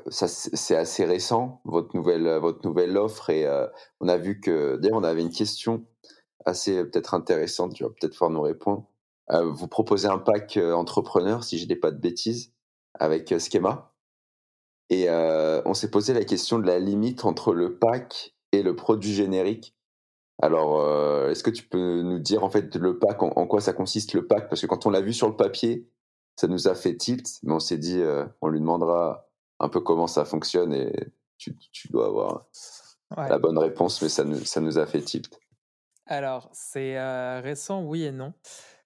Speaker 1: ça, c'est assez récent, votre nouvelle, votre nouvelle offre. Et euh, on a vu que, d'ailleurs, on avait une question assez peut-être intéressante, tu vas peut-être pouvoir nous répondre. Euh, vous proposez un pack euh, entrepreneur, si je dis pas de bêtises, avec euh, Schema. Et on s'est posé la question de la limite entre le pack et le produit générique. Alors, est-ce que tu peux nous dire en fait le pack, en, quoi ça consiste le pack? Parce que quand on l'a vu sur le papier, ça nous a fait tilt, mais on s'est dit, on lui demandera un peu comment ça fonctionne et tu, dois avoir la bonne réponse, mais ça nous, ça nous a fait tilt.
Speaker 2: Alors, c'est récent, oui et non.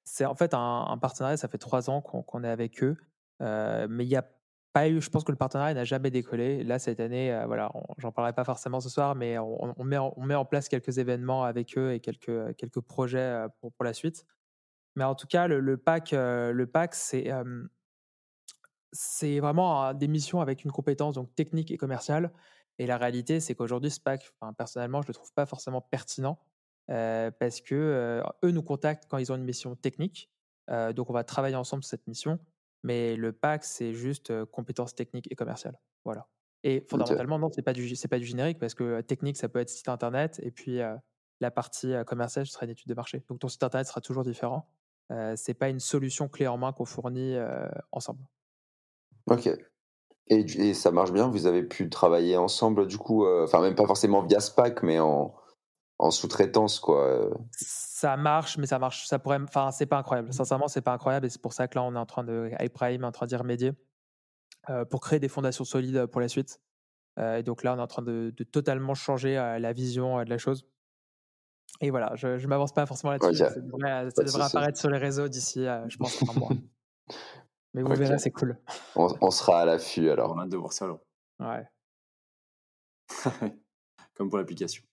Speaker 2: C'est en fait un, partenariat, ça fait trois ans qu'on est avec eux, euh, mais il n'y a pas eu, je pense que le partenariat n'a jamais décollé. Là, cette année, euh, voilà, j'en parlerai pas forcément ce soir, mais on, met en, on, met en, place quelques événements avec eux et quelques, quelques projets euh, pour, la suite. Mais en tout cas, le, pack, le pack c'est vraiment des missions avec une compétence donc technique et commerciale Et la réalité, c'est qu'aujourd'hui, SPAC, personnellement, je ne le trouve pas forcément pertinent parce que eux nous contactent quand ils ont une mission technique. donc, on va travailler ensemble sur cette mission. Mais le PAC, c'est juste compétences techniques et commerciales. Voilà. Et fondamentalement, non, ce n'est pas, du, pas du générique parce que technique, ça peut être site internet. Et puis, la partie commerciale, ce sera une étude de marché. Donc, ton site internet sera toujours différent. ce n'est pas une solution clé en main qu'on fournit ensemble.
Speaker 1: Ok. Et, ça marche bien? Vous avez pu travailler ensemble, du coup, enfin, même pas forcément via SPAC, mais en, en sous-traitance, quoi.
Speaker 2: Ça marche, mais ça marche. Ça pourrait, enfin, c'est pas incroyable. Sincèrement, c'est pas incroyable, et c'est pour ça que là, on est en train de, iPrime est en train d'y remédier pour créer des fondations solides pour la suite. et donc là, on est en train de, totalement changer la vision de la chose. Et voilà, je ne m'avance pas forcément là-dessus. ça devrait, apparaître sur les réseaux d'ici, je pense, un mois. Mais vous verrez, c'est cool.
Speaker 1: On, sera à l'affût alors.
Speaker 4: On a hâte de voir ça alors.
Speaker 2: Ouais.
Speaker 4: Comme pour l'application.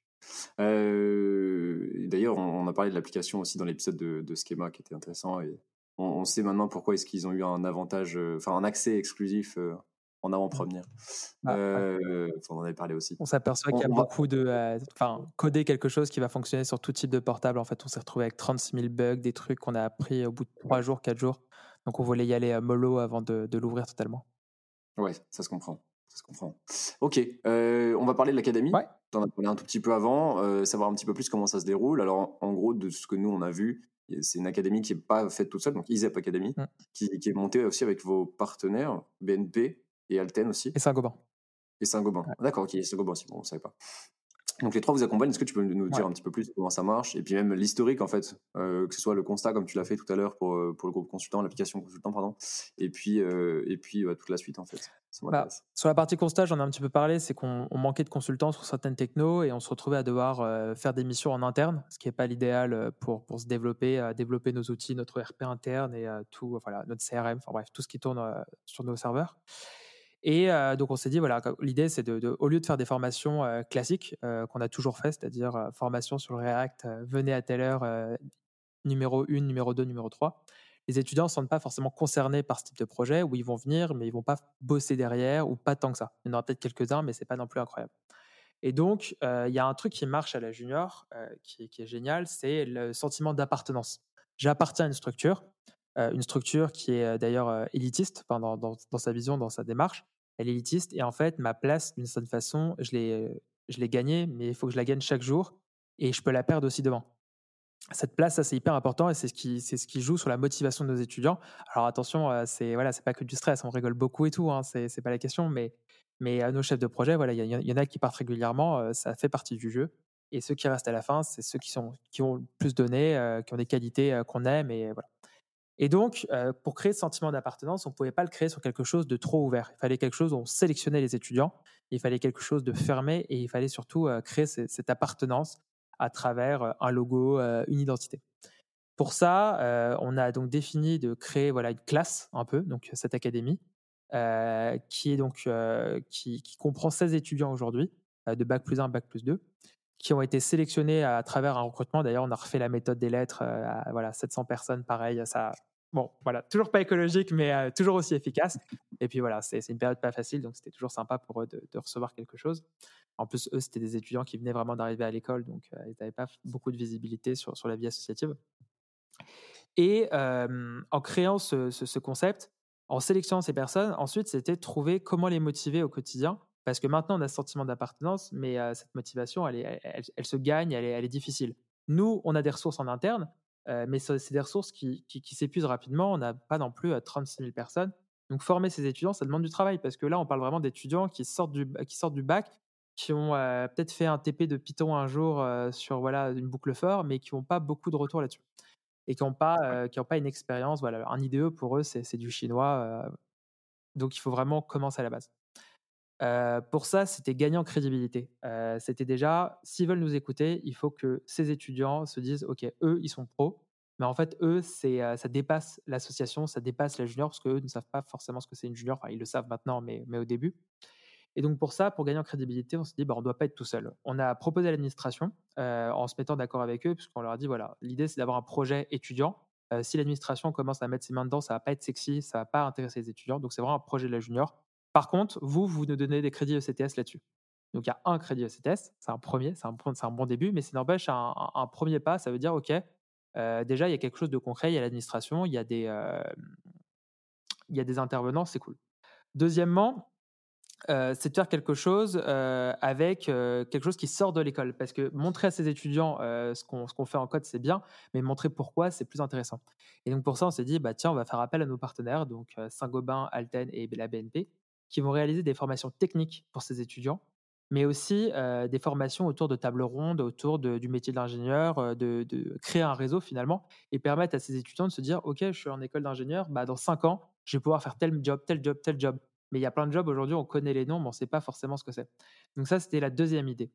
Speaker 4: Euh, d'ailleurs, on, a parlé de l'application aussi dans l'épisode de, de, Schema qui était intéressant. Et on, sait maintenant pourquoi est-ce qu'ils ont eu un avantage, euh, enfin un accès exclusif euh, en avant-première. Ah, on en avait parlé aussi.
Speaker 2: On s'aperçoit qu'il y a beaucoup de. Enfin, coder quelque chose qui va fonctionner sur tout type de portable. En fait, on s'est retrouvé avec 36 000 bugs, des trucs qu'on a appris au bout de 3 jours, 4 jours. Donc, on voulait y aller à mollo avant de, de l'ouvrir totalement.
Speaker 4: Ouais, ça se comprend. Ça se comprend. Ok, on va parler de l'académie.
Speaker 2: Ouais.
Speaker 4: Tu en as parlé un tout petit peu avant, savoir un petit peu plus comment ça se déroule. Alors, en gros, de ce que nous, on a vu, c'est une académie qui n'est pas faite toute seule, donc ISEP Academy, mmh. qui, qui, est montée aussi avec vos partenaires, BNP et Alten aussi.
Speaker 2: Et Saint-Gobain.
Speaker 4: Et Saint-Gobain. D'accord, ok, Saint-Gobain aussi, bon, on ne savait pas. Donc les trois vous accompagnent. Est-ce que tu peux nous dire un petit peu plus comment ça marche et puis même l'historique en fait, euh, que ce soit le constat comme tu l'as fait tout à l'heure pour, euh, pour le groupe consultant, l'application consultant pardon, et puis euh, et puis toute la suite en fait.
Speaker 2: Bah, sur la partie constat, j'en ai un petit peu parlé, c'est qu'on manquait de consultants sur certaines technos et on se retrouvait à devoir faire des missions en interne, ce qui n'est pas l'idéal pour, pour se développer, développer nos outils, notre RP interne et tout, voilà, notre CRM, enfin bref, tout ce qui tourne sur nos serveurs. Et donc, on s'est dit, voilà, l'idée, c'est de, au lieu de faire des formations classiques qu'on a toujours fait, c'est-à-dire formation sur le React, venez à telle heure, numéro 1, numéro 2, numéro 3, les étudiants ne sont pas forcément concernés par ce type de projet où ils vont venir, mais ils vont pas bosser derrière ou pas tant que ça. Il y en aura peut-être quelques-uns, mais ce n'est pas non plus incroyable. Et donc, il y a un truc qui marche à la junior, qui, est génial, c'est le sentiment d'appartenance. J'appartiens à une structure, une structure qui est d'ailleurs élitiste dans, dans, sa vision, dans sa démarche, elle est élitiste. Et en fait, ma place, d'une certaine façon, je l'ai, je l'ai gagnée, mais il faut que je la gagne chaque jour et je peux la perdre aussi devant. Cette place, ça c'est hyper important et c'est ce qui, c'est ce qui joue sur la motivation de nos étudiants. Alors attention, c'est voilà, c'est pas que du stress, on rigole beaucoup et tout, hein, c'est, c'est pas la question, mais mais à nos chefs de projet, voilà, il y, en a qui partent régulièrement, ça fait partie du jeu. Et ceux qui restent à la fin, c'est ceux qui sont qui ont le plus donné, qui ont des qualités qu'on aime et voilà. Et donc, pour créer ce sentiment d'appartenance, on ne pouvait pas le créer sur quelque chose de trop ouvert. Il fallait quelque chose où on sélectionnait les étudiants, il fallait quelque chose de fermé et il fallait surtout créer cette appartenance à travers un logo, une identité. Pour ça, on a donc défini de créer voilà une classe un peu, donc cette académie, qui est donc qui, qui, comprend 16 étudiants aujourd'hui, de bac plus 1, bac plus 2, qui ont été sélectionnés à, travers un recrutement. D'ailleurs, on a refait la méthode des lettres euh, à voilà, 700 personnes, pareil. Ça, bon, voilà, toujours pas écologique, mais euh, toujours aussi efficace. Et puis voilà, c'est une période pas facile, donc c'était toujours sympa pour eux de, recevoir quelque chose. En plus, eux, c'était des étudiants qui venaient vraiment d'arriver à l'école, donc euh, ils n'avaient pas beaucoup de visibilité sur, sur la vie associative. Et en créant ce, ce, concept, en sélectionnant ces personnes, ensuite, c'était trouver comment les motiver au quotidien parce que maintenant, on a ce sentiment d'appartenance, mais cette motivation, elle, elle, se gagne, elle est, elle est, difficile. Nous, on a des ressources en interne, mais c'est des ressources qui, qui, s'épuisent rapidement. On n'a pas non plus 36 000 personnes. Donc, former ces étudiants, ça demande du travail, parce que là, on parle vraiment d'étudiants qui, sortent du, qui sortent du bac, qui ont peut-être fait un TP de Python un jour sur voilà, une boucle fort, mais qui n'ont pas beaucoup de retour là-dessus. Et qui n'ont pas, qui pas une expérience. Voilà, un IDE, pour eux, c'est du chinois. donc, il faut vraiment commencer à la base pour ça, c'était gagner en crédibilité. c'était déjà, s'ils veulent nous écouter, il faut que ces étudiants se disent, OK, eux, ils sont pros, mais en fait, eux, c'est, ça dépasse l'association, ça dépasse la junior, parce qu'eux ne savent pas forcément ce que c'est une junior, enfin, ils le savent maintenant, mais, mais au début. Et donc, pour ça, pour gagner en crédibilité, on s'est dit, bah, on ne doit pas être tout seul. On a proposé à l'administration, en se mettant d'accord avec eux, puisqu'on leur a dit, voilà, l'idée, c'est d'avoir un projet étudiant. si l'administration commence à mettre ses mains dedans, ça ne va pas être sexy, ça ne va pas intéresser les étudiants. Donc, c'est vraiment un projet de la junior. Par contre, vous, vous nous donnez des crédits ECTS là-dessus. Donc il y a un crédit ECTS, c'est un premier, c'est un, bon début, mais c'est n'empêche un, premier pas, ça veut dire, OK, déjà, il y a quelque chose de concret, il y a l'administration, il, y a des, des intervenants, c'est cool. Deuxièmement, c'est de faire quelque chose avec quelque chose qui sort de l'école. Parce que montrer à ses étudiants ce qu'on fait en code, c'est bien, mais montrer pourquoi, c'est plus intéressant. Et donc pour ça, on s'est dit, bah, tiens, on va faire appel à nos partenaires, donc Saint-Gobain, Alten et la BNP, qui vont réaliser des formations techniques pour ces étudiants, mais aussi des formations autour de tables rondes, autour du métier de, de, créer un réseau finalement, et permettre à ces étudiants de se dire, OK, je suis en école d'ingénieur, bah, dans cinq ans, je vais pouvoir faire tel job, tel job, tel job. Mais il y a plein de jobs aujourd'hui, on connaît les noms, mais on ne sait pas forcément ce que c'est. Donc ça, c'était la deuxième idée.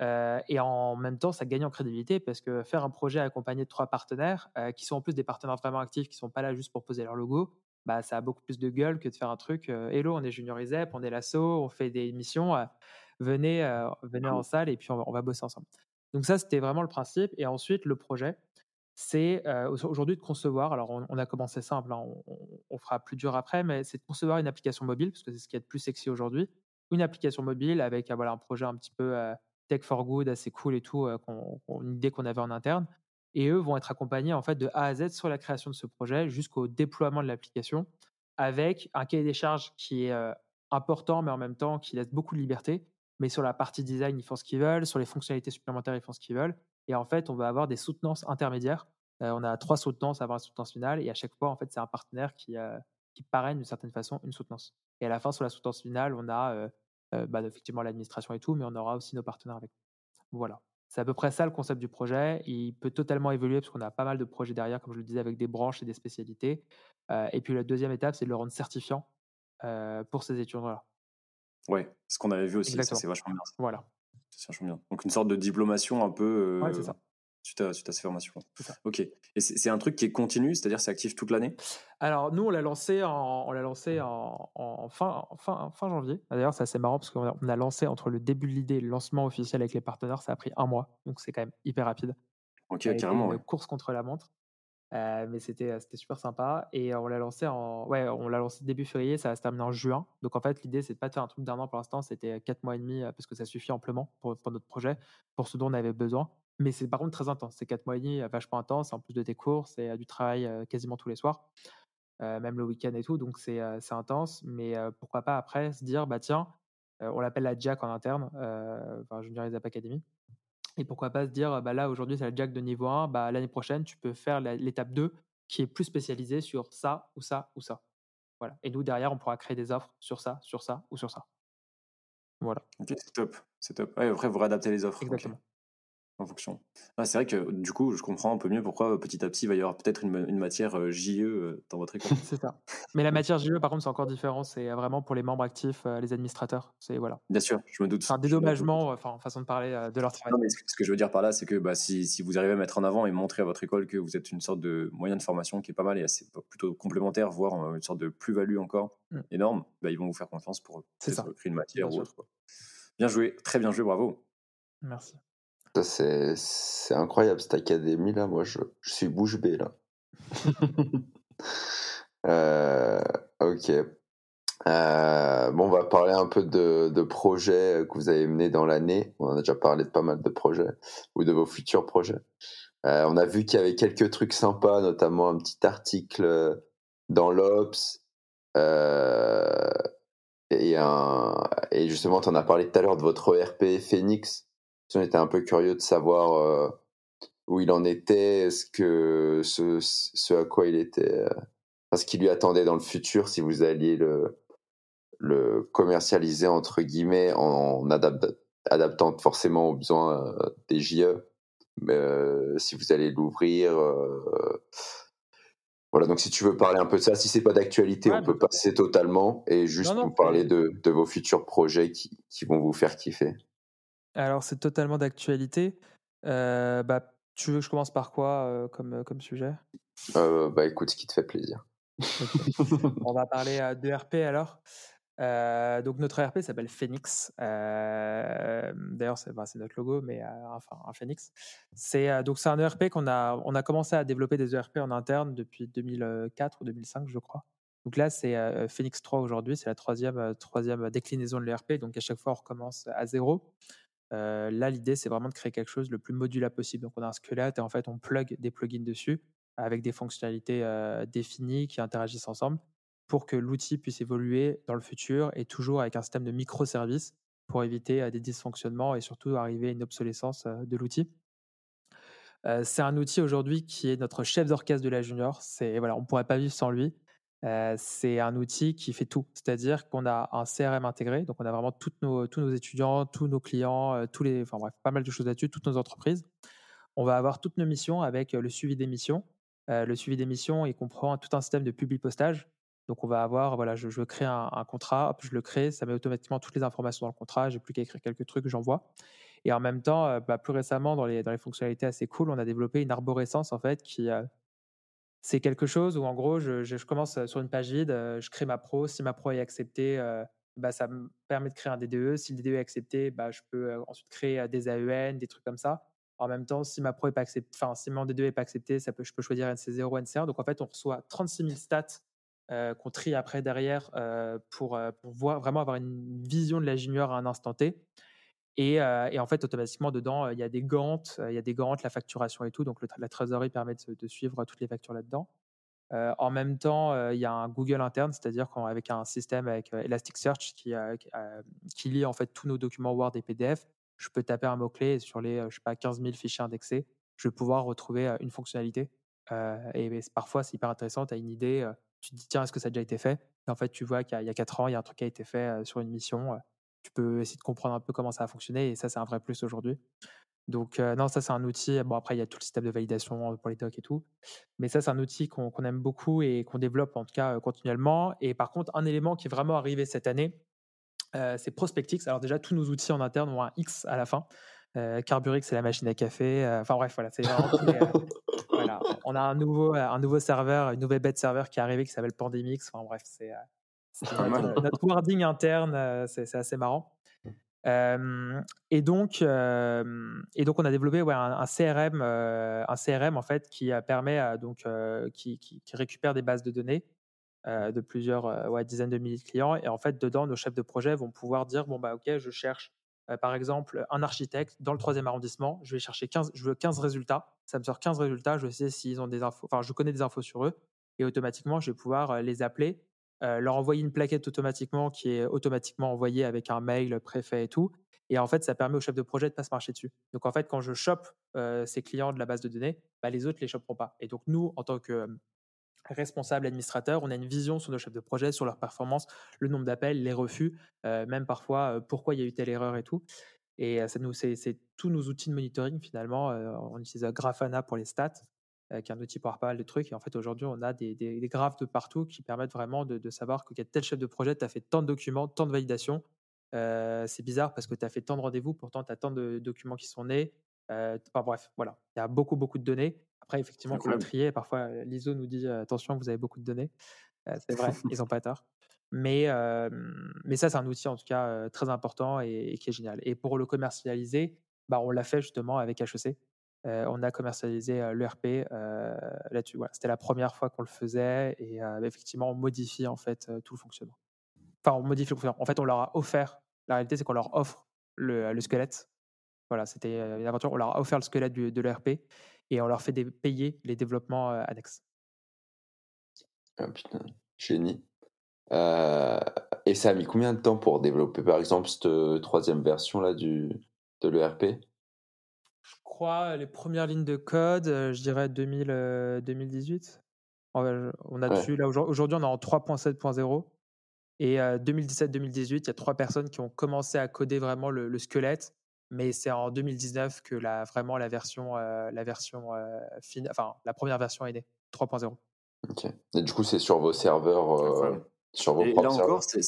Speaker 2: Euh, et en même temps, ça gagne en crédibilité parce que faire un projet accompagné de trois partenaires, euh, qui sont en plus des partenaires vraiment actifs, qui ne sont pas là juste pour poser leur logo, bah, ça a beaucoup plus de gueule que de faire un truc euh, Hello, on est Junior ISEP, on est l'asso, on fait des missions, venez, venez en salle et puis on va bosser ensemble. Donc ça, c'était vraiment le principe. Et ensuite, le projet, c'est aujourd'hui de concevoir, alors on, a commencé simple, hein, on, fera plus dur après, mais c'est de concevoir une application mobile, parce que c'est ce qui est le plus sexy aujourd'hui, une application mobile avec voilà, un projet un petit peu tech for good, assez cool et tout, une idée qu'on avait en interne. Et eux vont être accompagnés en fait de A à Z sur la création de ce projet jusqu'au déploiement de l'application, avec un cahier des charges qui est important, mais en même temps qui laisse beaucoup de liberté. Mais sur la partie design, ils font ce qu'ils veulent, sur les fonctionnalités supplémentaires, ils font ce qu'ils veulent. Et en fait, on va avoir des soutenances intermédiaires. Euh, on a trois soutenances avant la soutenance finale. Et à chaque fois, en fait, c'est un partenaire qui, euh, parraine d'une certaine façon une soutenance. Et à la fin, sur la soutenance finale, on a euh, bah, effectivement l'administration et tout, mais on aura aussi nos partenaires avec nous. Voilà. C'est à peu près ça le concept du projet. Il peut totalement évoluer parce qu'on a pas mal de projets derrière, comme je le disais, avec des branches et des spécialités. et puis la deuxième étape, c'est de le rendre certifiant pour ces étudiants-là.
Speaker 4: Ouais, ce qu'on avait vu aussi, ça c'est vachement bien.
Speaker 2: Voilà.
Speaker 4: C'est vachement bien. Donc une sorte de diplomation un peu.
Speaker 2: ouais, c'est ça
Speaker 4: suite à, suite à ces formations. Ok. Et c'est un truc qui est continu, c'est-à-dire c'est actif toute l'année?
Speaker 2: Alors nous, on l'a lancé en, on l'a lancé en, en fin, fin, fin janvier. D'ailleurs, c'est assez marrant parce qu'on a, lancé entre le début de l'idée et le lancement officiel avec les partenaires, ça a pris un mois. Donc c'est quand même hyper rapide.
Speaker 4: Ok, carrément.
Speaker 2: Une course contre la montre. Euh, mais c'était c'était super sympa et on l'a lancé en ouais on l'a lancé début février ça va se terminer en juin donc en fait l'idée c'est de pas de faire un truc d'un an pour l'instant c'était quatre mois et demi euh, parce que ça suffit amplement pour, pour notre projet pour ce dont on avait besoin mais c'est par contre très intense. C'est quatre mois et demi, vachement intense, en plus de tes cours, c'est du travail quasiment tous les soirs, même le week-end et tout. Donc c'est intense. Mais pourquoi pas après se dire, bah tiens, on l'appelle la Jack en interne, enfin Junior App Academy. Et pourquoi pas se dire, bah là aujourd'hui c'est la Jack de niveau 1, bah, l'année prochaine tu peux faire l'étape 2 qui est plus spécialisée sur ça ou ça ou ça. Voilà. Et nous derrière on pourra créer des offres sur ça, sur ça ou sur ça. Voilà.
Speaker 4: Ok, c'est top. C'est top. après, vous réadaptez les offres.
Speaker 2: Exactement
Speaker 4: en fonction. Ah, c'est vrai que du coup, je comprends un peu mieux pourquoi euh, petit à petit il va y avoir peut-être une, une, matière euh, JE euh, dans votre école.
Speaker 2: c'est ça. Mais la matière JE, par contre, c'est encore différent. C'est vraiment pour les membres actifs, les administrateurs. C'est voilà.
Speaker 4: Bien sûr, je me doute.
Speaker 2: un dédommagement, enfin, façon de parler de leur travail.
Speaker 4: Non, mais ce que je veux dire par là, c'est que bah, si, si, vous arrivez à mettre en avant et montrer à votre école que vous êtes une sorte de moyen de formation qui est pas mal et assez plutôt complémentaire, voire une sorte de plus-value encore mmh. énorme, bah, ils vont vous faire confiance pour créer une matière ou autre. Bien joué, très bien joué, bravo.
Speaker 2: Merci.
Speaker 1: C'est incroyable cette académie là. Moi, je, je suis bouche bée là. euh, ok. Euh, bon, on va parler un peu de, de, projets que vous avez menés dans l'année. On a déjà parlé de pas mal de projets ou de vos futurs projets. Euh, on a vu qu'il y avait quelques trucs sympas, notamment un petit article dans l'Obs. Euh, et, un, et justement, tu en as parlé tout à l'heure de votre ERP Phoenix on était un peu curieux de savoir euh, où il en était, ce que ce, ce à quoi il était, euh, ce qui lui attendait dans le futur si vous alliez le le commercialiser entre guillemets en, adaptant forcément aux besoins euh, des JE, mais si vous allez l'ouvrir. Voilà, donc si tu veux parler un peu de ça, si c'est pas d'actualité, on peut passer totalement et juste nous parler de, de, vos futurs projets qui, qui vont vous faire kiffer.
Speaker 2: Alors, c'est totalement d'actualité. Euh, bah, tu veux que je commence par quoi euh, comme, comme sujet?
Speaker 1: Bah écoute, ce qui te fait plaisir.
Speaker 2: On va parler de RP alors. donc notre RP s'appelle Phoenix. D'ailleurs, c'est bah, notre logo, mais enfin un Phoenix. C'est donc c'est un ERP qu'on a on a commencé à développer des ERP en interne depuis 2004 ou 2005, je crois. Donc là, c'est Phoenix 3 aujourd'hui, c'est la troisième, troisième déclinaison de l'ERP. Donc à chaque fois, on recommence à zéro. Là, l'idée, c'est vraiment de créer quelque chose le plus modulable possible. Donc on a un squelette et en fait, on plug des plugins dessus avec des fonctionnalités définies qui interagissent ensemble pour que l'outil puisse évoluer dans le futur et toujours avec un système de microservices pour éviter des dysfonctionnements et surtout arriver à une obsolescence de l'outil. c'est un outil aujourd'hui qui est notre chef d'orchestre de la junior. C'est voilà, on ne pourrait pas vivre sans lui. C'est un outil qui fait tout, c'est-à-dire qu'on a un CRM intégré, donc on a vraiment tous nos étudiants, tous nos clients, tous les, enfin bref, pas mal de choses là-dessus, toutes nos entreprises. On va avoir toutes nos missions avec le suivi des missions. le suivi des missions, il comprend tout un système de publi postage donc, on va avoir, voilà, je, veux créer un, contrat, je le crée, ça met automatiquement toutes les informations dans le contrat, j'ai plus qu'à écrire quelques trucs, j'envoie. Et en même temps, bah, plus récemment, dans les, dans les fonctionnalités assez cool, on a développé une arborescence, en fait, qui, c'est quelque chose où, en gros, je, commence sur une page vide, je crée ma pro, si ma pro est acceptée, bah, ça me permet de créer un DDE. Si le DDE est accepté, bah, je peux ensuite créer des AEN, des trucs comme ça. En même temps, si ma pro est pas acceptée, enfin, si mon DDE est pas accepté, ça peut, je peux choisir NC0 ou NC1. Donc, en fait, on reçoit 36 000 stats qu'on trie après derrière pour, pour, voir, vraiment avoir une vision de la junior à un instant T. Et, et en fait, automatiquement, dedans, il y a des gantes, il y a des gantes, la facturation et tout. Donc, la trésorerie permet de, suivre toutes les factures là-dedans. en même temps, il y a un Google interne, c'est-à-dire qu'avec un système avec Elasticsearch qui, qui lit en fait tous nos documents Word et PDF, je peux taper un mot-clé sur les, je sais pas, 15 000 fichiers indexés, je vais pouvoir retrouver une fonctionnalité. et, parfois, c'est hyper intéressant, tu as une idée, tu te dis, tiens, est-ce que ça a déjà été fait? Et en fait, tu vois qu'il y, a 4 ans, il y a un truc qui a été fait sur une mission. Tu peux essayer de comprendre un peu comment ça a fonctionné et ça, c'est un vrai plus aujourd'hui. Donc, non, ça, c'est un outil. Bon, après, il y a tout le système de validation pour les docs et tout. Mais ça, c'est un outil qu'on aime beaucoup et qu'on développe en tout cas continuellement. Et par contre, un élément qui est vraiment arrivé cette année, c'est Prospectix. Alors, déjà, tous nos outils en interne ont un X à la fin. Carburix, c'est la machine à café. Enfin, bref, voilà, c'est voilà. On a un nouveau, un nouveau serveur, une nouvelle bête serveur qui est arrivée qui s'appelle Pandemix. Enfin bref, c'est notre, wording interne, c'est assez marrant. et donc, et donc, on a développé ouais, un, CRM, un CRM en fait qui permet donc qui, qui, récupère des bases de données de plusieurs ouais, dizaines de milliers de clients. Et en fait, dedans, nos chefs de projet vont pouvoir dire bon bah ok, je cherche euh, par exemple, un architecte dans le troisième arrondissement, je vais chercher 15, je veux 15 résultats, ça me sort 15 résultats, je sais s'ils ont des infos, enfin, je connais des infos sur eux, et automatiquement, je vais pouvoir euh, les appeler, euh, leur envoyer une plaquette automatiquement qui est automatiquement envoyée avec un mail préfet et tout. Et en fait, ça permet au chef de projet de pas se marcher dessus. Donc, en fait, quand je chope ces clients de la base de données, bah, les autres les choperont pas. Et donc, nous, en tant que responsable administrateur, on a une vision sur nos chefs de projet, sur leur performance, le nombre d'appels, les refus, euh, même parfois euh, pourquoi il y a eu telle erreur et tout. Et euh, ça nous, c'est, tous nos outils de monitoring finalement. on utilise Grafana pour les stats, qui est un outil pour avoir pas mal de trucs. Et en fait, aujourd'hui, on a des, des, graphes de partout qui permettent vraiment de, savoir que tel chef de projet, tu as fait tant de documents, tant de validations. c'est bizarre parce que tu as fait tant de rendez-vous, pourtant tu as tant de documents qui sont nés. enfin bref, voilà. Il y a beaucoup, beaucoup de données. Après, effectivement, il faut le trier. Parfois, l'ISO nous dit attention, vous avez beaucoup de données. c'est vrai, ils n'ont pas tort. Mais, mais ça, c'est un outil en tout cas très important et, qui est génial. Et pour le commercialiser, bah, on l'a fait justement avec HEC. On a commercialisé l'ERP là-dessus. C'était la première fois qu'on le faisait et effectivement, on modifie en fait tout le fonctionnement. Enfin, on modifie le fonctionnement. En fait, on leur a offert. La réalité, c'est qu'on leur offre le, le, squelette. Voilà, c'était une aventure. On leur a offert le squelette de l'ERP et on leur fait payer les développements annexes.
Speaker 1: Ah putain, génie. et ça a mis combien de temps pour développer, par exemple, cette troisième version là du, de l'ERP
Speaker 2: crois les premières lignes de code, je dirais 2000, 2018. On a dessus, là aujourd'hui, on est en 3.7.0. Et 2017-2018, il y a trois personnes qui ont commencé à coder vraiment le squelette mais c'est en 2019 que la, vraiment la version, euh, la version euh, enfin la première version est née, 3.0.
Speaker 1: Ok. Et du coup, c'est sur vos serveurs, euh, sur vos
Speaker 4: Et
Speaker 1: propres
Speaker 4: là encore, c'est.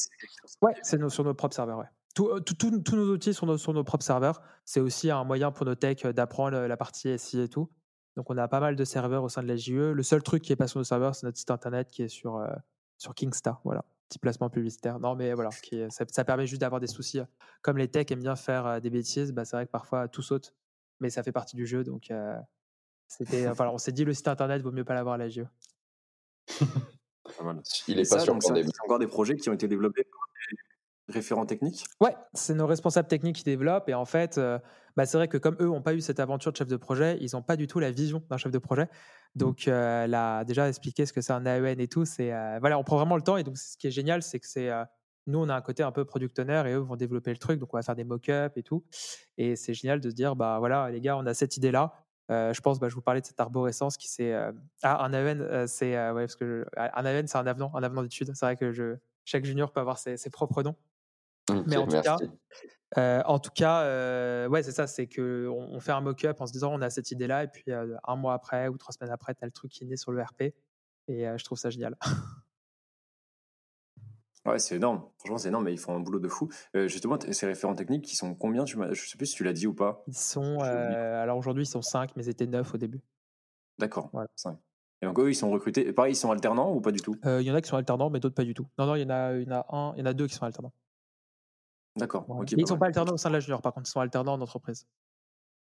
Speaker 2: Ouais, c'est sur nos propres serveurs. Ouais. Tous nos outils sont sur nos propres serveurs. C'est aussi un moyen pour nos techs d'apprendre la partie SI et tout. Donc, on a pas mal de serveurs au sein de la JE. Le seul truc qui est pas sur nos serveurs, c'est notre site internet qui est sur, sur Kingstar. Voilà petit placement publicitaire. Non, mais voilà, qui, ça, permet juste d'avoir des soucis. Comme les techs aiment bien faire des bêtises, bah, c'est vrai que parfois tout saute, mais ça fait partie du jeu. Donc, c'était, enfin, on s'est dit le site internet vaut mieux pas l'avoir à la JE.
Speaker 1: Il est pas sur pandémie.
Speaker 4: C'est encore des projets qui ont été développés par des référents techniques
Speaker 2: Ouais, c'est nos responsables techniques qui développent. Et en fait, bah, c'est vrai que comme eux n'ont pas eu cette aventure de chef de projet, ils n'ont pas du tout la vision d'un chef de projet. Donc, là, déjà expliquer ce que c'est un AEN et tout, c'est voilà, on prend vraiment le temps. Et donc, ce qui est génial, c'est que c'est nous, on a un côté un peu product owner et eux vont développer le truc. Donc, on va faire des mock-ups et tout. Et c'est génial de se dire, bah voilà, les gars, on a cette idée-là. je pense, bah, je vous parlais de cette arborescence qui c'est. ah, un AEN, c'est. ouais, parce que un AEN, c'est un avenant, un avenant d'études. C'est vrai que je, chaque junior peut avoir ses, propres noms. Mais en tout cas, en tout cas, ouais, c'est ça, c'est que on, fait un mock-up en se disant on a cette idée-là, et puis un mois après ou trois semaines après, tu as le truc qui est né sur le RP, et je trouve ça génial.
Speaker 4: Ouais, c'est énorme. Franchement, c'est énorme, mais ils font un boulot de fou. justement, ces référents techniques, qui sont combien tu Je sais plus si tu l'as dit ou pas.
Speaker 2: Ils sont. alors aujourd'hui, ils sont 5, mais ils étaient 9 au début.
Speaker 4: D'accord, 5. Et donc eux, ils sont recrutés. Pareil, ils sont alternants ou pas du tout?
Speaker 2: Il y en a qui sont alternants, mais d'autres pas du tout. Non, non, il y en a, il y en a un, il y en a deux qui sont alternants.
Speaker 4: D'accord.
Speaker 2: ils ne sont pas alternants au sein de la junior, par contre, ils sont alternants en entreprise.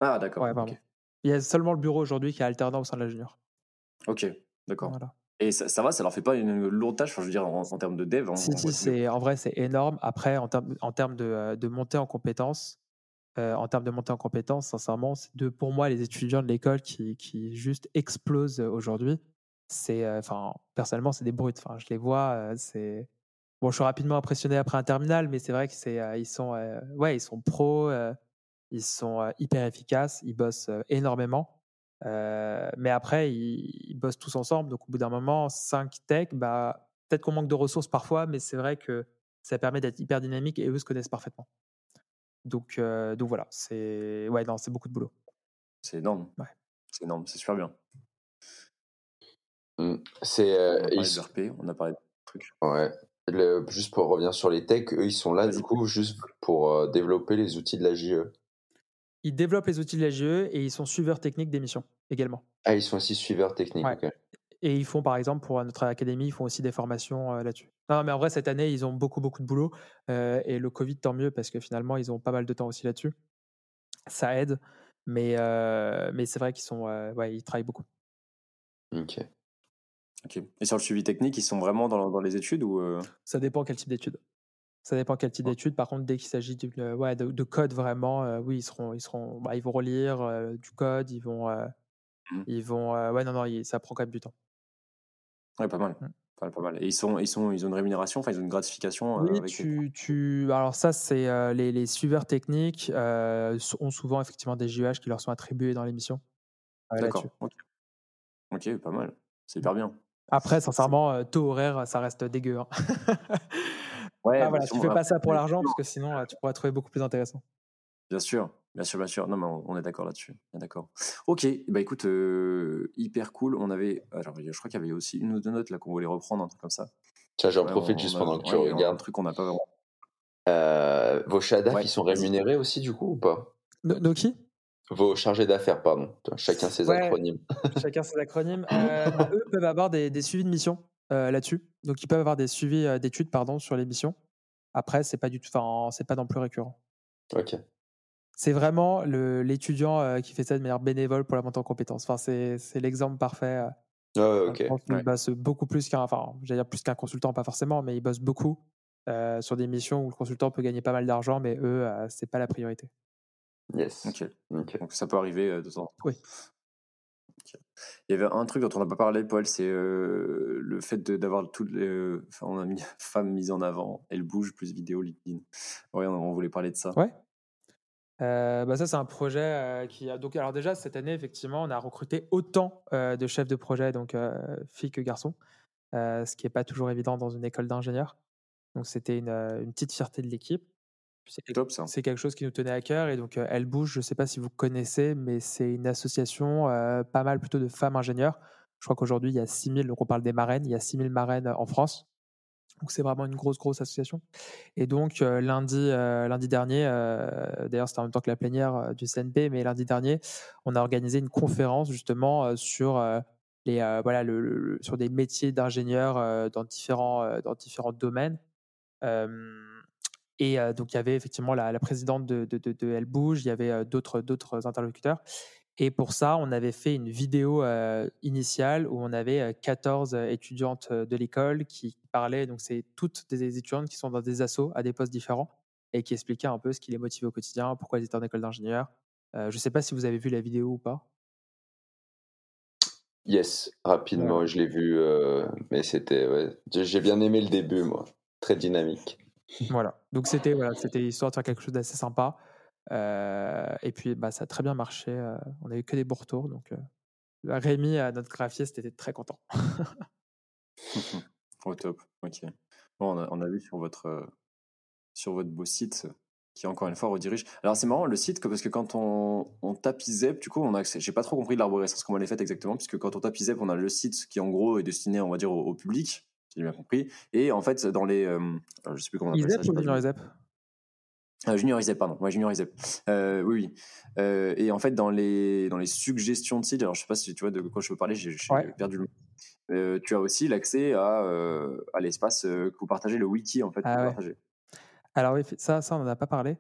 Speaker 4: Ah, d'accord.
Speaker 2: Il y a seulement le bureau aujourd'hui qui est alternant au sein de la junior.
Speaker 4: Ok, d'accord. Et ça, va, ça leur fait pas une lourde tâche, je veux dire, en, termes de dev
Speaker 2: Si, si, c'est, en vrai, c'est énorme. Après, en, termes, en termes de, euh, de montée en compétences, euh, en termes de montée en compétences, sincèrement, c'est de, pour moi, les étudiants de l'école qui, qui juste explosent aujourd'hui. C'est, euh, enfin, personnellement, c'est des brutes. Enfin, je les vois, c'est Bon, je suis rapidement impressionné après un terminal, mais c'est vrai que c'est, ils sont, ouais, ils sont pros, ils sont hyper efficaces, ils bossent énormément. mais après, ils, bossent tous ensemble. Donc, au bout d'un moment, 5 tech, bah, peut-être qu'on manque de ressources parfois, mais c'est vrai que ça permet d'être hyper dynamique et eux se connaissent parfaitement. Donc, donc voilà, c'est ouais, non, c'est beaucoup de boulot.
Speaker 4: C'est énorme. Ouais. C'est énorme, c'est super bien.
Speaker 1: Mmh. C'est,
Speaker 4: on a parlé de RP, on a parlé de trucs.
Speaker 1: Ouais juste pour revenir sur les techs, eux, ils sont là du coup juste pour euh, développer les outils de la JE.
Speaker 2: Ils développent les outils de la JE et ils sont suiveurs techniques d'émissions également.
Speaker 1: Ah, ils sont aussi suiveurs techniques.
Speaker 2: Et ils font par exemple pour notre académie, ils font aussi des formations euh, là-dessus. Non, mais en vrai, cette année, ils ont beaucoup, beaucoup de boulot. Euh, et le Covid, tant mieux, parce que finalement, ils ont pas mal de temps aussi là-dessus. Ça aide. Mais, mais c'est vrai qu'ils sont, ouais, ils travaillent beaucoup.
Speaker 1: Ok.
Speaker 4: Et sur le suivi technique, ils sont vraiment dans, dans les études ou euh?
Speaker 2: Ça dépend quel type d'études. Ça dépend quel type d'études. Par contre, dès qu'il s'agit de, ouais, de, code vraiment, euh, oui, ils seront, ils seront, bah, ils vont relire euh, du code, ils vont, mmh. ils vont, ouais, non, non, ça prend quand même du temps.
Speaker 4: Ouais, pas mal. Mmh. Pas, mal. Et ils sont, ils sont, ils ont une rémunération, enfin, ils ont une gratification.
Speaker 2: Oui, tu, tu, alors ça, c'est les, les, suiveurs techniques ont souvent effectivement des JEH qui leur sont attribués dans l'émission.
Speaker 4: D'accord. ok, pas mal. C'est hyper bien.
Speaker 2: Après, sincèrement, euh, taux horaire, ça reste dégueu. Hein. ouais, ah, voilà, tu fais pas ça pour l'argent, parce que sinon, euh, tu pourrais trouver beaucoup plus intéressant.
Speaker 4: Bien sûr, bien sûr, bien sûr. Non, mais on est d'accord là-dessus. D'accord. Ok, bah écoute, euh, hyper cool. On avait, alors, je crois qu'il y avait aussi une ou deux notes là qu'on voulait reprendre, un truc comme ça.
Speaker 1: Tiens, j'en profite juste pendant que tu regardes.
Speaker 4: Un truc qu'on n'a pas vraiment.
Speaker 1: vos shadas, ils sont rémunérés aussi du coup ou pas?
Speaker 2: Nos qui
Speaker 1: vos chargés d'affaires, pardon. Chacun ses acronymes.
Speaker 2: Chacun ses acronymes. Euh, eux peuvent avoir des, suivis de mission euh, là-dessus. Donc, ils peuvent avoir des suivis euh, d'études, pardon, sur les missions. Après, c'est pas du tout, enfin, c'est pas non plus récurrent.
Speaker 1: Ok.
Speaker 2: C'est vraiment l'étudiant qui fait ça de manière bénévole pour la montée en compétences. Enfin, c'est l'exemple parfait.
Speaker 1: Ah, ok.
Speaker 2: Il bosse beaucoup plus qu'un, enfin, j'allais dire plus qu'un consultant, pas forcément, mais il bosse beaucoup sur des missions où le consultant peut gagner pas mal d'argent, mais eux, c'est pas la priorité.
Speaker 1: Yes.
Speaker 4: Ok. Donc ça peut arriver de temps en temps.
Speaker 2: Oui.
Speaker 4: Il y avait un truc dont on n'a pas parlé, Paul, c'est le fait d'avoir toutes les. Enfin, on a mis femme mise en avant, elle bouge, plus vidéo LinkedIn. Oui, on, voulait parler de ça.
Speaker 2: Ouais. bah ça, c'est un projet qui a. Donc, alors, déjà, cette année, effectivement, on a recruté autant de chefs de projet, donc filles que garçons, ce qui n'est pas toujours évident dans une école d'ingénieurs. Donc, c'était une, une petite fierté de l'équipe.
Speaker 4: C'est
Speaker 2: quelque chose qui nous tenait à cœur et donc Elle Bouge, je ne sais pas si vous connaissez, mais c'est une association pas mal plutôt de femmes ingénieurs. Je crois qu'aujourd'hui il y a 6000, donc on parle des marraines, il y a 6000 marraines en France. Donc c'est vraiment une grosse grosse association. Et donc lundi lundi dernier, d'ailleurs c'était en même temps que la plénière du CNP, mais lundi dernier, on a organisé une conférence justement sur les voilà le, sur des métiers d'ingénieurs dans différents dans différents domaines. Et donc, il y avait effectivement la, présidente de, de, de, Elle Bouge, il y avait d'autres, d'autres interlocuteurs. Et pour ça, on avait fait une vidéo initiale où on avait 14 étudiantes de l'école qui parlaient. Donc, c'est toutes des étudiantes qui sont dans des assos à des postes différents et qui expliquaient un peu ce qui les motivait au quotidien, pourquoi elles étaient en école d'ingénieur. je ne sais pas si vous avez vu la vidéo ou pas.
Speaker 1: Yes, rapidement, je l'ai vu, mais c'était. J'ai bien aimé le début, moi. Très dynamique.
Speaker 2: Voilà. Donc, c'était voilà, histoire de faire quelque chose d'assez sympa. et puis, bah, ça a très bien marché. on n'a eu que des beaux retours. Donc, Rémi, notre graphiste, était très content.
Speaker 4: Au top. Ok. Bon, on a, vu sur votre, sur votre beau site qui encore une fois redirige. Alors c'est marrant le site parce que quand on, on tape IZEP, du coup on a accès. J'ai pas trop compris l'arborescence comment elle est faite exactement, puisque quand on tape IZEP, on a le site qui en gros est destiné, on va dire, au, public, j'ai bien compris. Et en fait dans les, euh, je sais plus comment on appelle
Speaker 2: IZEP
Speaker 4: ou
Speaker 2: Junior IZEP
Speaker 4: euh, Junior IZEP, pardon. Ouais, Junior IZEP. Euh, oui, oui. Euh, et en fait, dans les, dans les suggestions de sites, alors je sais pas si tu vois de quoi je veux parler, j'ai perdu le mot. tu as aussi l'accès à, à l'espace que vous partagez, le wiki en fait.
Speaker 2: Ah, alors oui, ça, ça on n'en a pas parlé.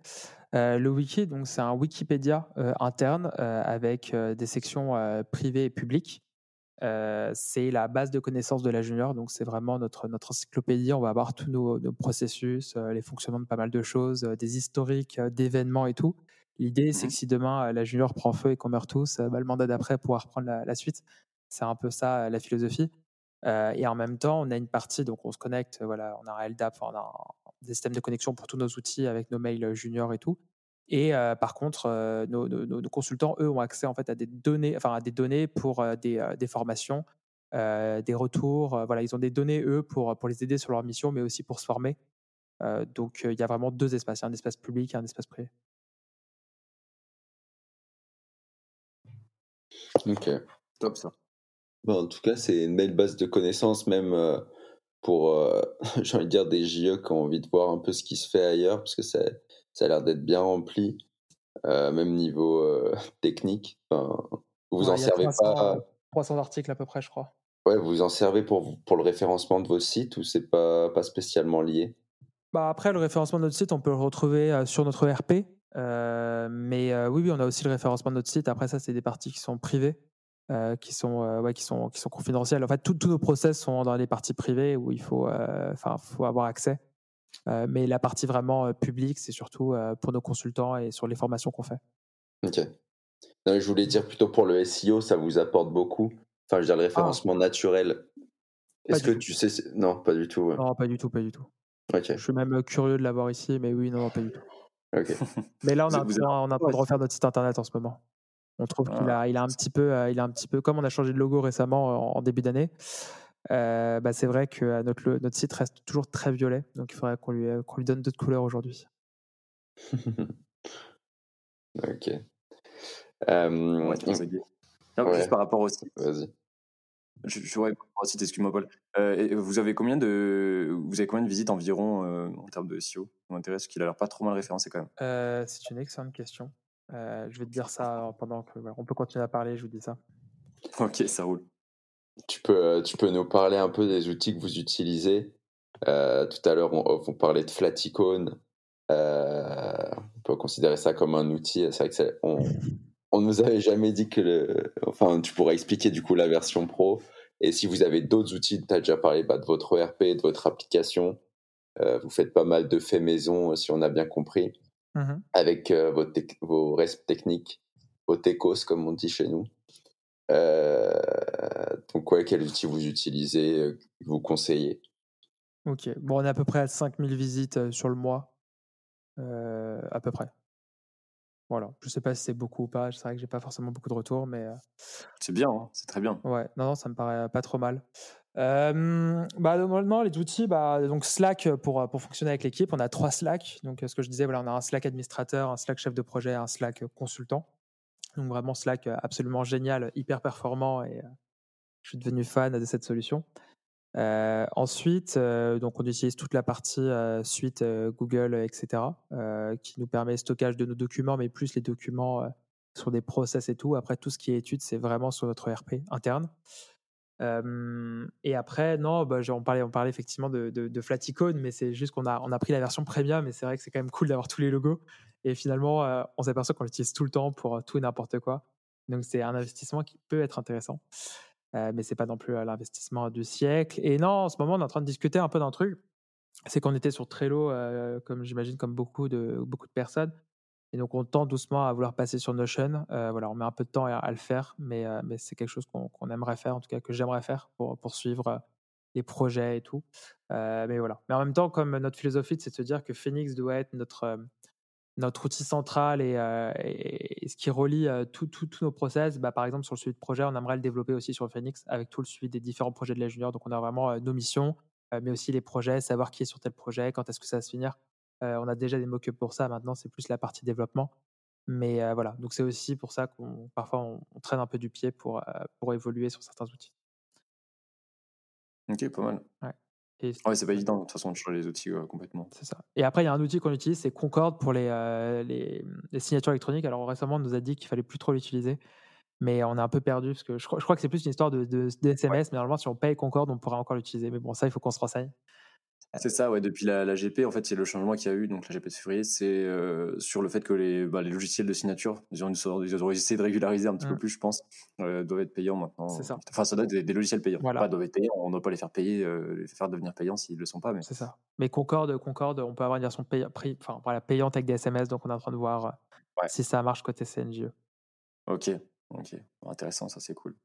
Speaker 2: Euh, le wiki, donc c'est un Wikipédia euh, interne euh, avec des sections privées et publiques. C'est la base de connaissances de la junior, donc c'est vraiment notre, notre encyclopédie. On va avoir tous nos, processus, les fonctionnements de pas mal de choses, des historiques d'événements et tout. L'idée, c'est mmh que si demain la junior prend feu et qu'on meurt tous, bah, le mandat d'après pourra reprendre la, la suite. C'est un peu ça la philosophie. et en même temps, on a une partie, donc on se connecte, voilà, on a un LDAP, on a des systèmes de connexion pour tous nos outils avec nos mails juniors et tout. Et par contre, nos, consultants, eux, ont accès en fait à des données, enfin à des données pour des, des, formations, des retours. voilà, ils ont des données eux pour pour les aider sur leur mission, mais aussi pour se former. donc il y a vraiment deux espaces, un espace public et un espace privé.
Speaker 1: Ok,
Speaker 4: top ça.
Speaker 1: Bon, en tout cas, c'est une belle base de connaissances, même pour, euh, j'ai envie de dire, des JE qui ont envie de voir un peu ce qui se fait ailleurs, parce que ça, ça a l'air d'être bien rempli, euh, même niveau euh, technique. Enfin, vous vous en servez pas
Speaker 2: 300 articles à peu près, je crois.
Speaker 1: Ouais, vous vous en servez pour, pour le référencement de vos sites ou c'est pas, pas spécialement lié?
Speaker 2: Bah Après, le référencement de notre site, on peut le retrouver sur notre ERP. mais oui, oui, on a aussi le référencement de notre site. Après, ça, c'est des parties qui sont privées. Euh, qui sont euh, ouais, qui sont qui sont confidentiels. En fait, tous nos process sont dans les parties privées où il faut euh, faut avoir accès. Mais la partie vraiment publique, c'est surtout pour nos consultants et sur les formations qu'on fait.
Speaker 1: Ok. je voulais dire plutôt pour le SEO, ça vous apporte beaucoup. Enfin, je veux dire le ah. référencement naturel. Est-ce que tu sais Non, pas du tout.
Speaker 2: Non, pas du tout, pas du tout. Ok. Je suis même curieux de l'avoir ici, mais oui, non, pas du tout. Ok. mais là, on a, on a, on de refaire notre site internet en ce moment. On trouve qu'il a, il a un petit peu, euh, il a un petit peu, comme on a changé de logo récemment euh, en, début d'année. Euh, bah c'est vrai que notre, notre site reste toujours très violet, donc il faudrait qu'on lui, lui donne d'autres couleurs aujourd'hui.
Speaker 1: ok.
Speaker 4: Juste par rapport au site. Vas-y. Je, je ouais, par rapport au site, excuse-moi Paul. vous avez combien de, vous avez combien de visites environ en termes de SEO Ça m'intéresse, qu'il a l'air pas trop mal référencé quand
Speaker 2: même. c'est une excellente question. Euh, je vais te dire ça pendant que on peut continuer à parler. Je vous dis ça.
Speaker 4: Ok, ça roule.
Speaker 1: Tu peux, euh, tu peux nous parler un peu des outils que vous utilisez? Euh, tout à l'heure, on, on, parlait de Flaticone. on peut considérer ça comme un outil. C'est vrai que on, on ne nous avait jamais dit que le. Enfin, tu pourrais expliquer du coup la version pro. Et si vous avez d'autres outils, tu as déjà parlé bah, de votre ERP, de votre application. vous faites pas mal de faits maison, si on a bien compris. Mmh avec euh, vos, vos restes techniques, vos techos, comme on dit chez nous. Euh, donc, ouais, quel outil vous utilisez, euh, vous conseillez?
Speaker 2: Ok, bon, on est à peu près à 5000 visites sur le mois, à peu près. Voilà, je sais pas si c'est beaucoup ou pas, c'est vrai que j'ai pas forcément beaucoup de retours, mais.
Speaker 4: C'est bien, hein, c'est très bien.
Speaker 2: Ouais, non, non, ça me paraît pas trop mal. Euh, bah, normalement, les outils, bah, donc Slack pour, pour fonctionner avec l'équipe, on a trois Slack. Donc, ce que je disais, voilà, on a un Slack administrateur, un Slack chef de projet, un Slack consultant. Donc, vraiment, Slack absolument génial, hyper performant et je suis devenu fan de cette solution. Ensuite, donc on utilise toute la partie suite Google, etc., qui nous permet le stockage de nos documents, mais plus les documents sur des process et tout. Après, tout ce qui est études, c'est vraiment sur notre ERP interne et après, non, bah, on, parlait, effectivement de, de, Flaticone, mais c'est juste qu'on a, a pris la version premium, mais c'est vrai que c'est quand même cool d'avoir tous les logos. Et finalement, on s'aperçoit qu'on l'utilise tout le temps pour tout et n'importe quoi. Donc c'est un investissement qui peut être intéressant, mais c'est pas non plus l'investissement du siècle. Et non, en ce moment, on est en train de discuter un peu d'un truc. C'est qu'on était sur Trello, comme j'imagine, comme beaucoup de, beaucoup de personnes. Et donc, on tend doucement à vouloir passer sur Notion. voilà, on met un peu de temps à, le faire, mais, mais c'est quelque chose qu'on aimerait faire, en tout cas que j'aimerais faire pour, pour suivre les projets et tout. mais voilà. Mais en même temps, comme notre philosophie, c'est de se dire que Phoenix doit être notre, notre outil central et, ce qui relie tous nos process. Bah, par exemple, sur le suivi de projet, on aimerait le développer aussi sur Phoenix avec tout le suivi des différents projets de la junior. Donc, on a vraiment nos missions, mais aussi les projets, savoir qui est sur tel projet, quand est-ce que ça va se finir. on a déjà des mock pour ça. Maintenant, c'est plus la partie développement. Mais voilà, donc c'est aussi pour ça qu'on parfois on, traîne un peu du pied pour, pour évoluer sur certains outils.
Speaker 4: Ok, pas mal.
Speaker 2: Ouais.
Speaker 4: Ouais, c'est pas évident de toute façon de changer les outils complètement.
Speaker 2: C'est ça. Et après, il y a un outil qu'on utilise, c'est Concorde pour les, les, les, signatures électroniques. Alors récemment, on nous a dit qu'il fallait plus trop l'utiliser, mais on est un peu perdu parce que je, je crois que c'est plus une histoire de, de, SMS. Mais normalement, si on paye Concorde, on pourra encore l'utiliser. Mais bon, ça, il faut qu'on se renseigne.
Speaker 4: C'est ça, ouais. Depuis la, la GP, en fait, c'est le changement qu'il y a eu, donc la GP de février, c'est euh, sur le fait que les, bah, les logiciels de signature, ils ont, ils ont essayé de régulariser un petit peu mmh. plus, je pense, euh, doivent être payants maintenant.
Speaker 2: C'est ça.
Speaker 4: Enfin, ça doit être des, logiciels payants. Voilà. Pas doivent être payants. On ne doit pas les faire payer, euh, les faire devenir payants s'ils ne le sont pas. Mais...
Speaker 2: C'est ça. Mais Concorde, Concorde, on peut avoir une version pay... enfin, voilà, payante avec des SMS, donc on est en train de voir si ça marche côté CNGE.
Speaker 4: Ok. Ok, intéressant, ça c'est cool.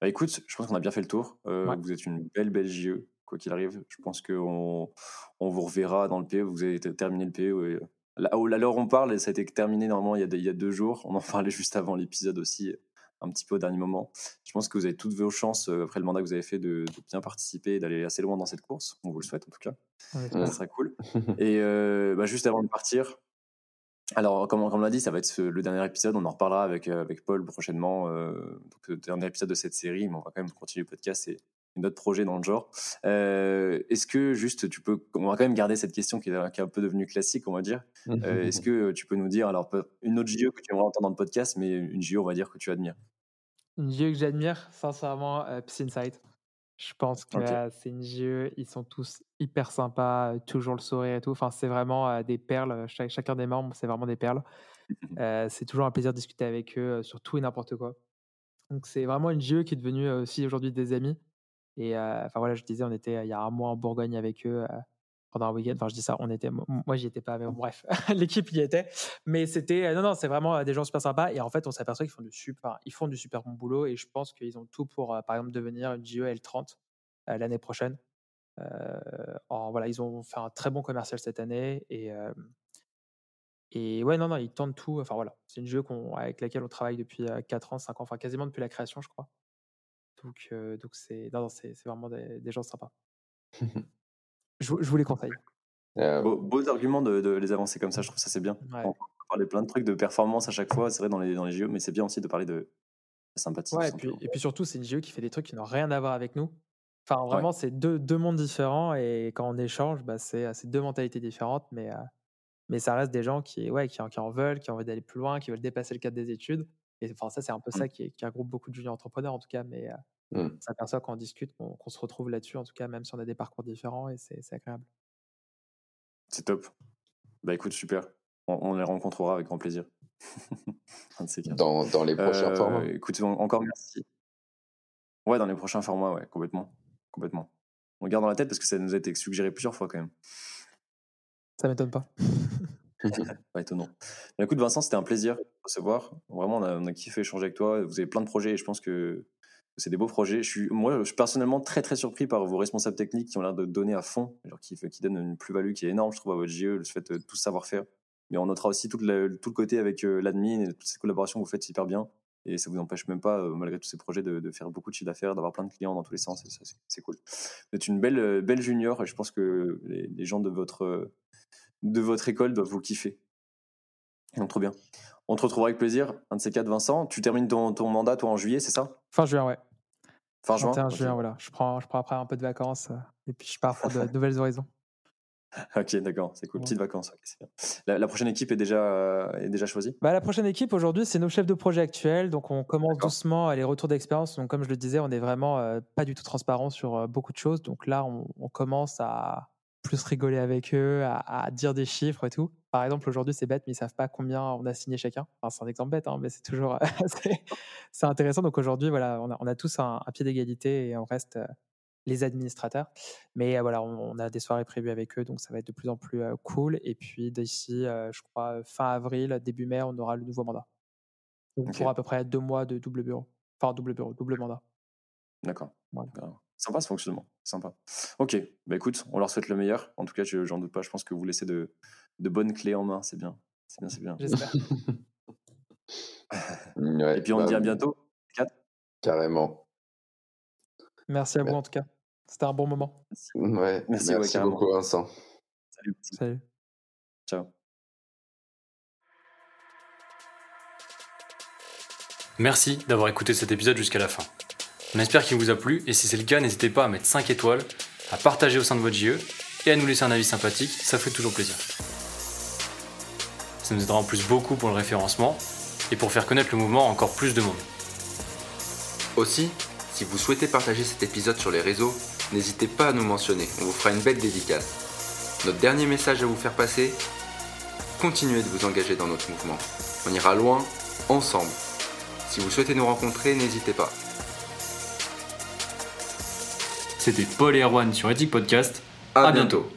Speaker 4: Bah écoute, je pense qu'on a bien fait le tour. Vous êtes une belle belle JE quoi qu'il arrive. Je pense qu'on on vous reverra dans le PE. Vous avez terminé le PE. Là, à l'heure où on parle, ça a été terminé normalement il y a, il y a deux jours. On en parlait juste avant l'épisode aussi, un petit peu au dernier moment. Je pense que vous avez toutes vos chances, euh, après le mandat que vous avez fait, de, bien participer et d'aller assez loin dans cette course. On vous le souhaite en tout cas. ça serait cool. et euh, bah, juste avant de partir, alors, comme, on l'a dit, ça va être le dernier épisode. On en reparlera avec, euh, avec Paul prochainement. donc, le dernier épisode de cette série, mais on va quand même continuer le podcast et, notre projet dans le genre. Euh, est-ce que juste tu peux, on va quand même garder cette question qui est, un peu devenue classique, on va dire. Euh, est-ce que tu peux nous dire, alors une autre JE que tu aimerais entendre dans le podcast, mais une JE, on va dire que tu admires?
Speaker 2: Une JE que j'admire, sincèrement, euh, Psynsight. Je pense que c'est une JE, ils sont tous hyper sympas, toujours le sourire et tout. Enfin, c'est vraiment des perles. chacun des membres, c'est vraiment des perles. c'est toujours un plaisir de discuter avec eux sur tout et n'importe quoi. Donc, c'est vraiment une JE qui est devenue aussi aujourd'hui des amis. Et enfin voilà, je disais, on était il y a un mois en Bourgogne avec eux pendant un week-end. Enfin, je dis ça, on était, moi j'y étais pas, mais bref, l'équipe y était. Mais c'était, non, non, c'est vraiment des gens super sympas. Et en fait, on s'aperçoit qu'ils font du super, ils font du super bon boulot. Et je pense qu'ils ont tout pour, par exemple, devenir une GE L30 l'année prochaine. en, voilà, ils ont fait un très bon commercial cette année. Et, et ouais, non, non, ils tentent tout. Enfin voilà, c'est une jeu avec laquelle on travaille depuis 4 ans, 5 ans, enfin quasiment depuis la création, je crois. Donc, donc c'est, non, c'est, vraiment des, gens sympas. je, vous les conseille.
Speaker 4: Beaux, arguments de, les avancer comme ça, je trouve ça c'est bien. On parler plein de trucs de performance à chaque fois, c'est vrai dans les, dans les JO, mais c'est bien aussi de parler de sympathie.
Speaker 2: Ouais, et, puis, et puis surtout, c'est une JO qui fait des trucs qui n'ont rien à voir avec nous. Enfin, vraiment, c'est deux, deux mondes différents et quand on échange, bah, c'est, deux mentalités différentes, mais, mais ça reste des gens qui, ouais, qui, qui en veulent, qui ont envie d'aller plus loin, qui veulent dépasser le cadre des études. Et enfin, ça, c'est un peu ça mmh. qui, qui, regroupe beaucoup de juniors entrepreneurs, en tout cas. Mais mmh. ça s'aperçoit quand on discute qu'on se retrouve là-dessus, en tout cas, même si on a des parcours différents, et c'est agréable.
Speaker 4: C'est top. Bah écoute, super. On, les rencontrera avec grand plaisir.
Speaker 1: dans, dans, les prochains formats.
Speaker 4: Écoute, encore merci. Ouais, dans les prochains formats, ouais, complètement. Complètement. On garde dans la tête parce que ça nous a été suggéré plusieurs fois quand même.
Speaker 2: Ça m'étonne pas.
Speaker 4: pas étonnant. Écoute, Vincent, c'était un plaisir de recevoir. Vraiment, on a, kiffé échanger avec toi. Vous avez plein de projets et je pense que c'est des beaux projets. Moi, je suis personnellement très, très surpris par vos responsables techniques qui ont l'air de donner à fond, qui donnent une plus-value qui est énorme, je trouve, à votre GE, le fait de tout savoir-faire. Mais on notera aussi tout le, tout le côté avec euh, l'admin et toutes ces collaborations que vous faites hyper bien. Et ça vous empêche même pas, euh, malgré tous ces projets, de, de faire beaucoup de chiffre d'affaires, d'avoir plein de clients dans tous les sens. c'est cool. Vous êtes une belle, euh, belle junior et je pense que les, les gens de votre, de votre école doivent vous kiffer. Donc, trop bien. On te retrouvera avec plaisir. Un de ces quatre, Vincent. Tu termines ton, ton mandat, toi, en juillet, c'est ça?
Speaker 2: Fin juin, ouais.
Speaker 4: Fin juin?
Speaker 2: Juin, voilà. Je prends, je prends après un peu de vacances euh, et puis je pars pour de, nouvelles horizons.
Speaker 4: Ok, d'accord, c'est cool. Petites vacances, La, prochaine équipe est déjà, euh, est déjà choisie?
Speaker 2: Bah, La prochaine équipe aujourd'hui, c'est nos chefs de projet actuels. Donc, on commence doucement à les retours d'expérience. Donc, comme je le disais, on n'est vraiment euh, pas du tout transparent sur beaucoup de choses. Donc, là, on, commence à, plus rigoler avec eux, à, dire des chiffres et tout. Par exemple, aujourd'hui, c'est bête, mais ils savent pas combien on a signé chacun. Enfin, c'est un exemple bête, hein, mais c'est toujours c'est intéressant. Donc aujourd'hui, voilà, on a, on a tous un, pied d'égalité et on reste euh, les administrateurs. Mais euh, voilà, on, a des soirées prévues avec eux, donc ça va être de plus en plus euh, cool. Et puis d'ici, je crois, fin avril, début mai, on aura le nouveau mandat. Donc pour à peu près deux mois de double bureau. Enfin, double bureau, double mandat.
Speaker 4: D'accord. Sympa ce fonctionnement, sympa. Ok, bah écoute, on leur souhaite le meilleur. En tout cas, j'en doute pas, je pense que vous laissez de, de bonnes clés en main, c'est bien. C'est bien, c'est bien.
Speaker 2: J'espère.
Speaker 4: Et puis on te dit à bah, bientôt.
Speaker 1: Carrément.
Speaker 2: Merci à vous en tout cas. C'était un bon moment.
Speaker 1: Ouais, merci, merci beaucoup Vincent.
Speaker 4: Salut.
Speaker 2: Salut.
Speaker 4: Ciao.
Speaker 3: Merci d'avoir écouté cet épisode jusqu'à la fin. On espère qu'il vous a plu et si c'est le cas, n'hésitez pas à mettre 5 étoiles, à partager au sein de votre JE et à nous laisser un avis sympathique, ça fait toujours plaisir. Ça nous aidera en plus beaucoup pour le référencement et pour faire connaître le mouvement à encore plus de monde.
Speaker 1: Aussi, si vous souhaitez partager cet épisode sur les réseaux, n'hésitez pas à nous mentionner, on vous fera une belle dédicace. Notre dernier message à vous faire passer, continuez de vous engager dans notre mouvement. On ira loin, ensemble. Si vous souhaitez nous rencontrer, n'hésitez pas.
Speaker 3: C'était Paul et Erwan sur Ethic Podcast.
Speaker 1: À, bientôt.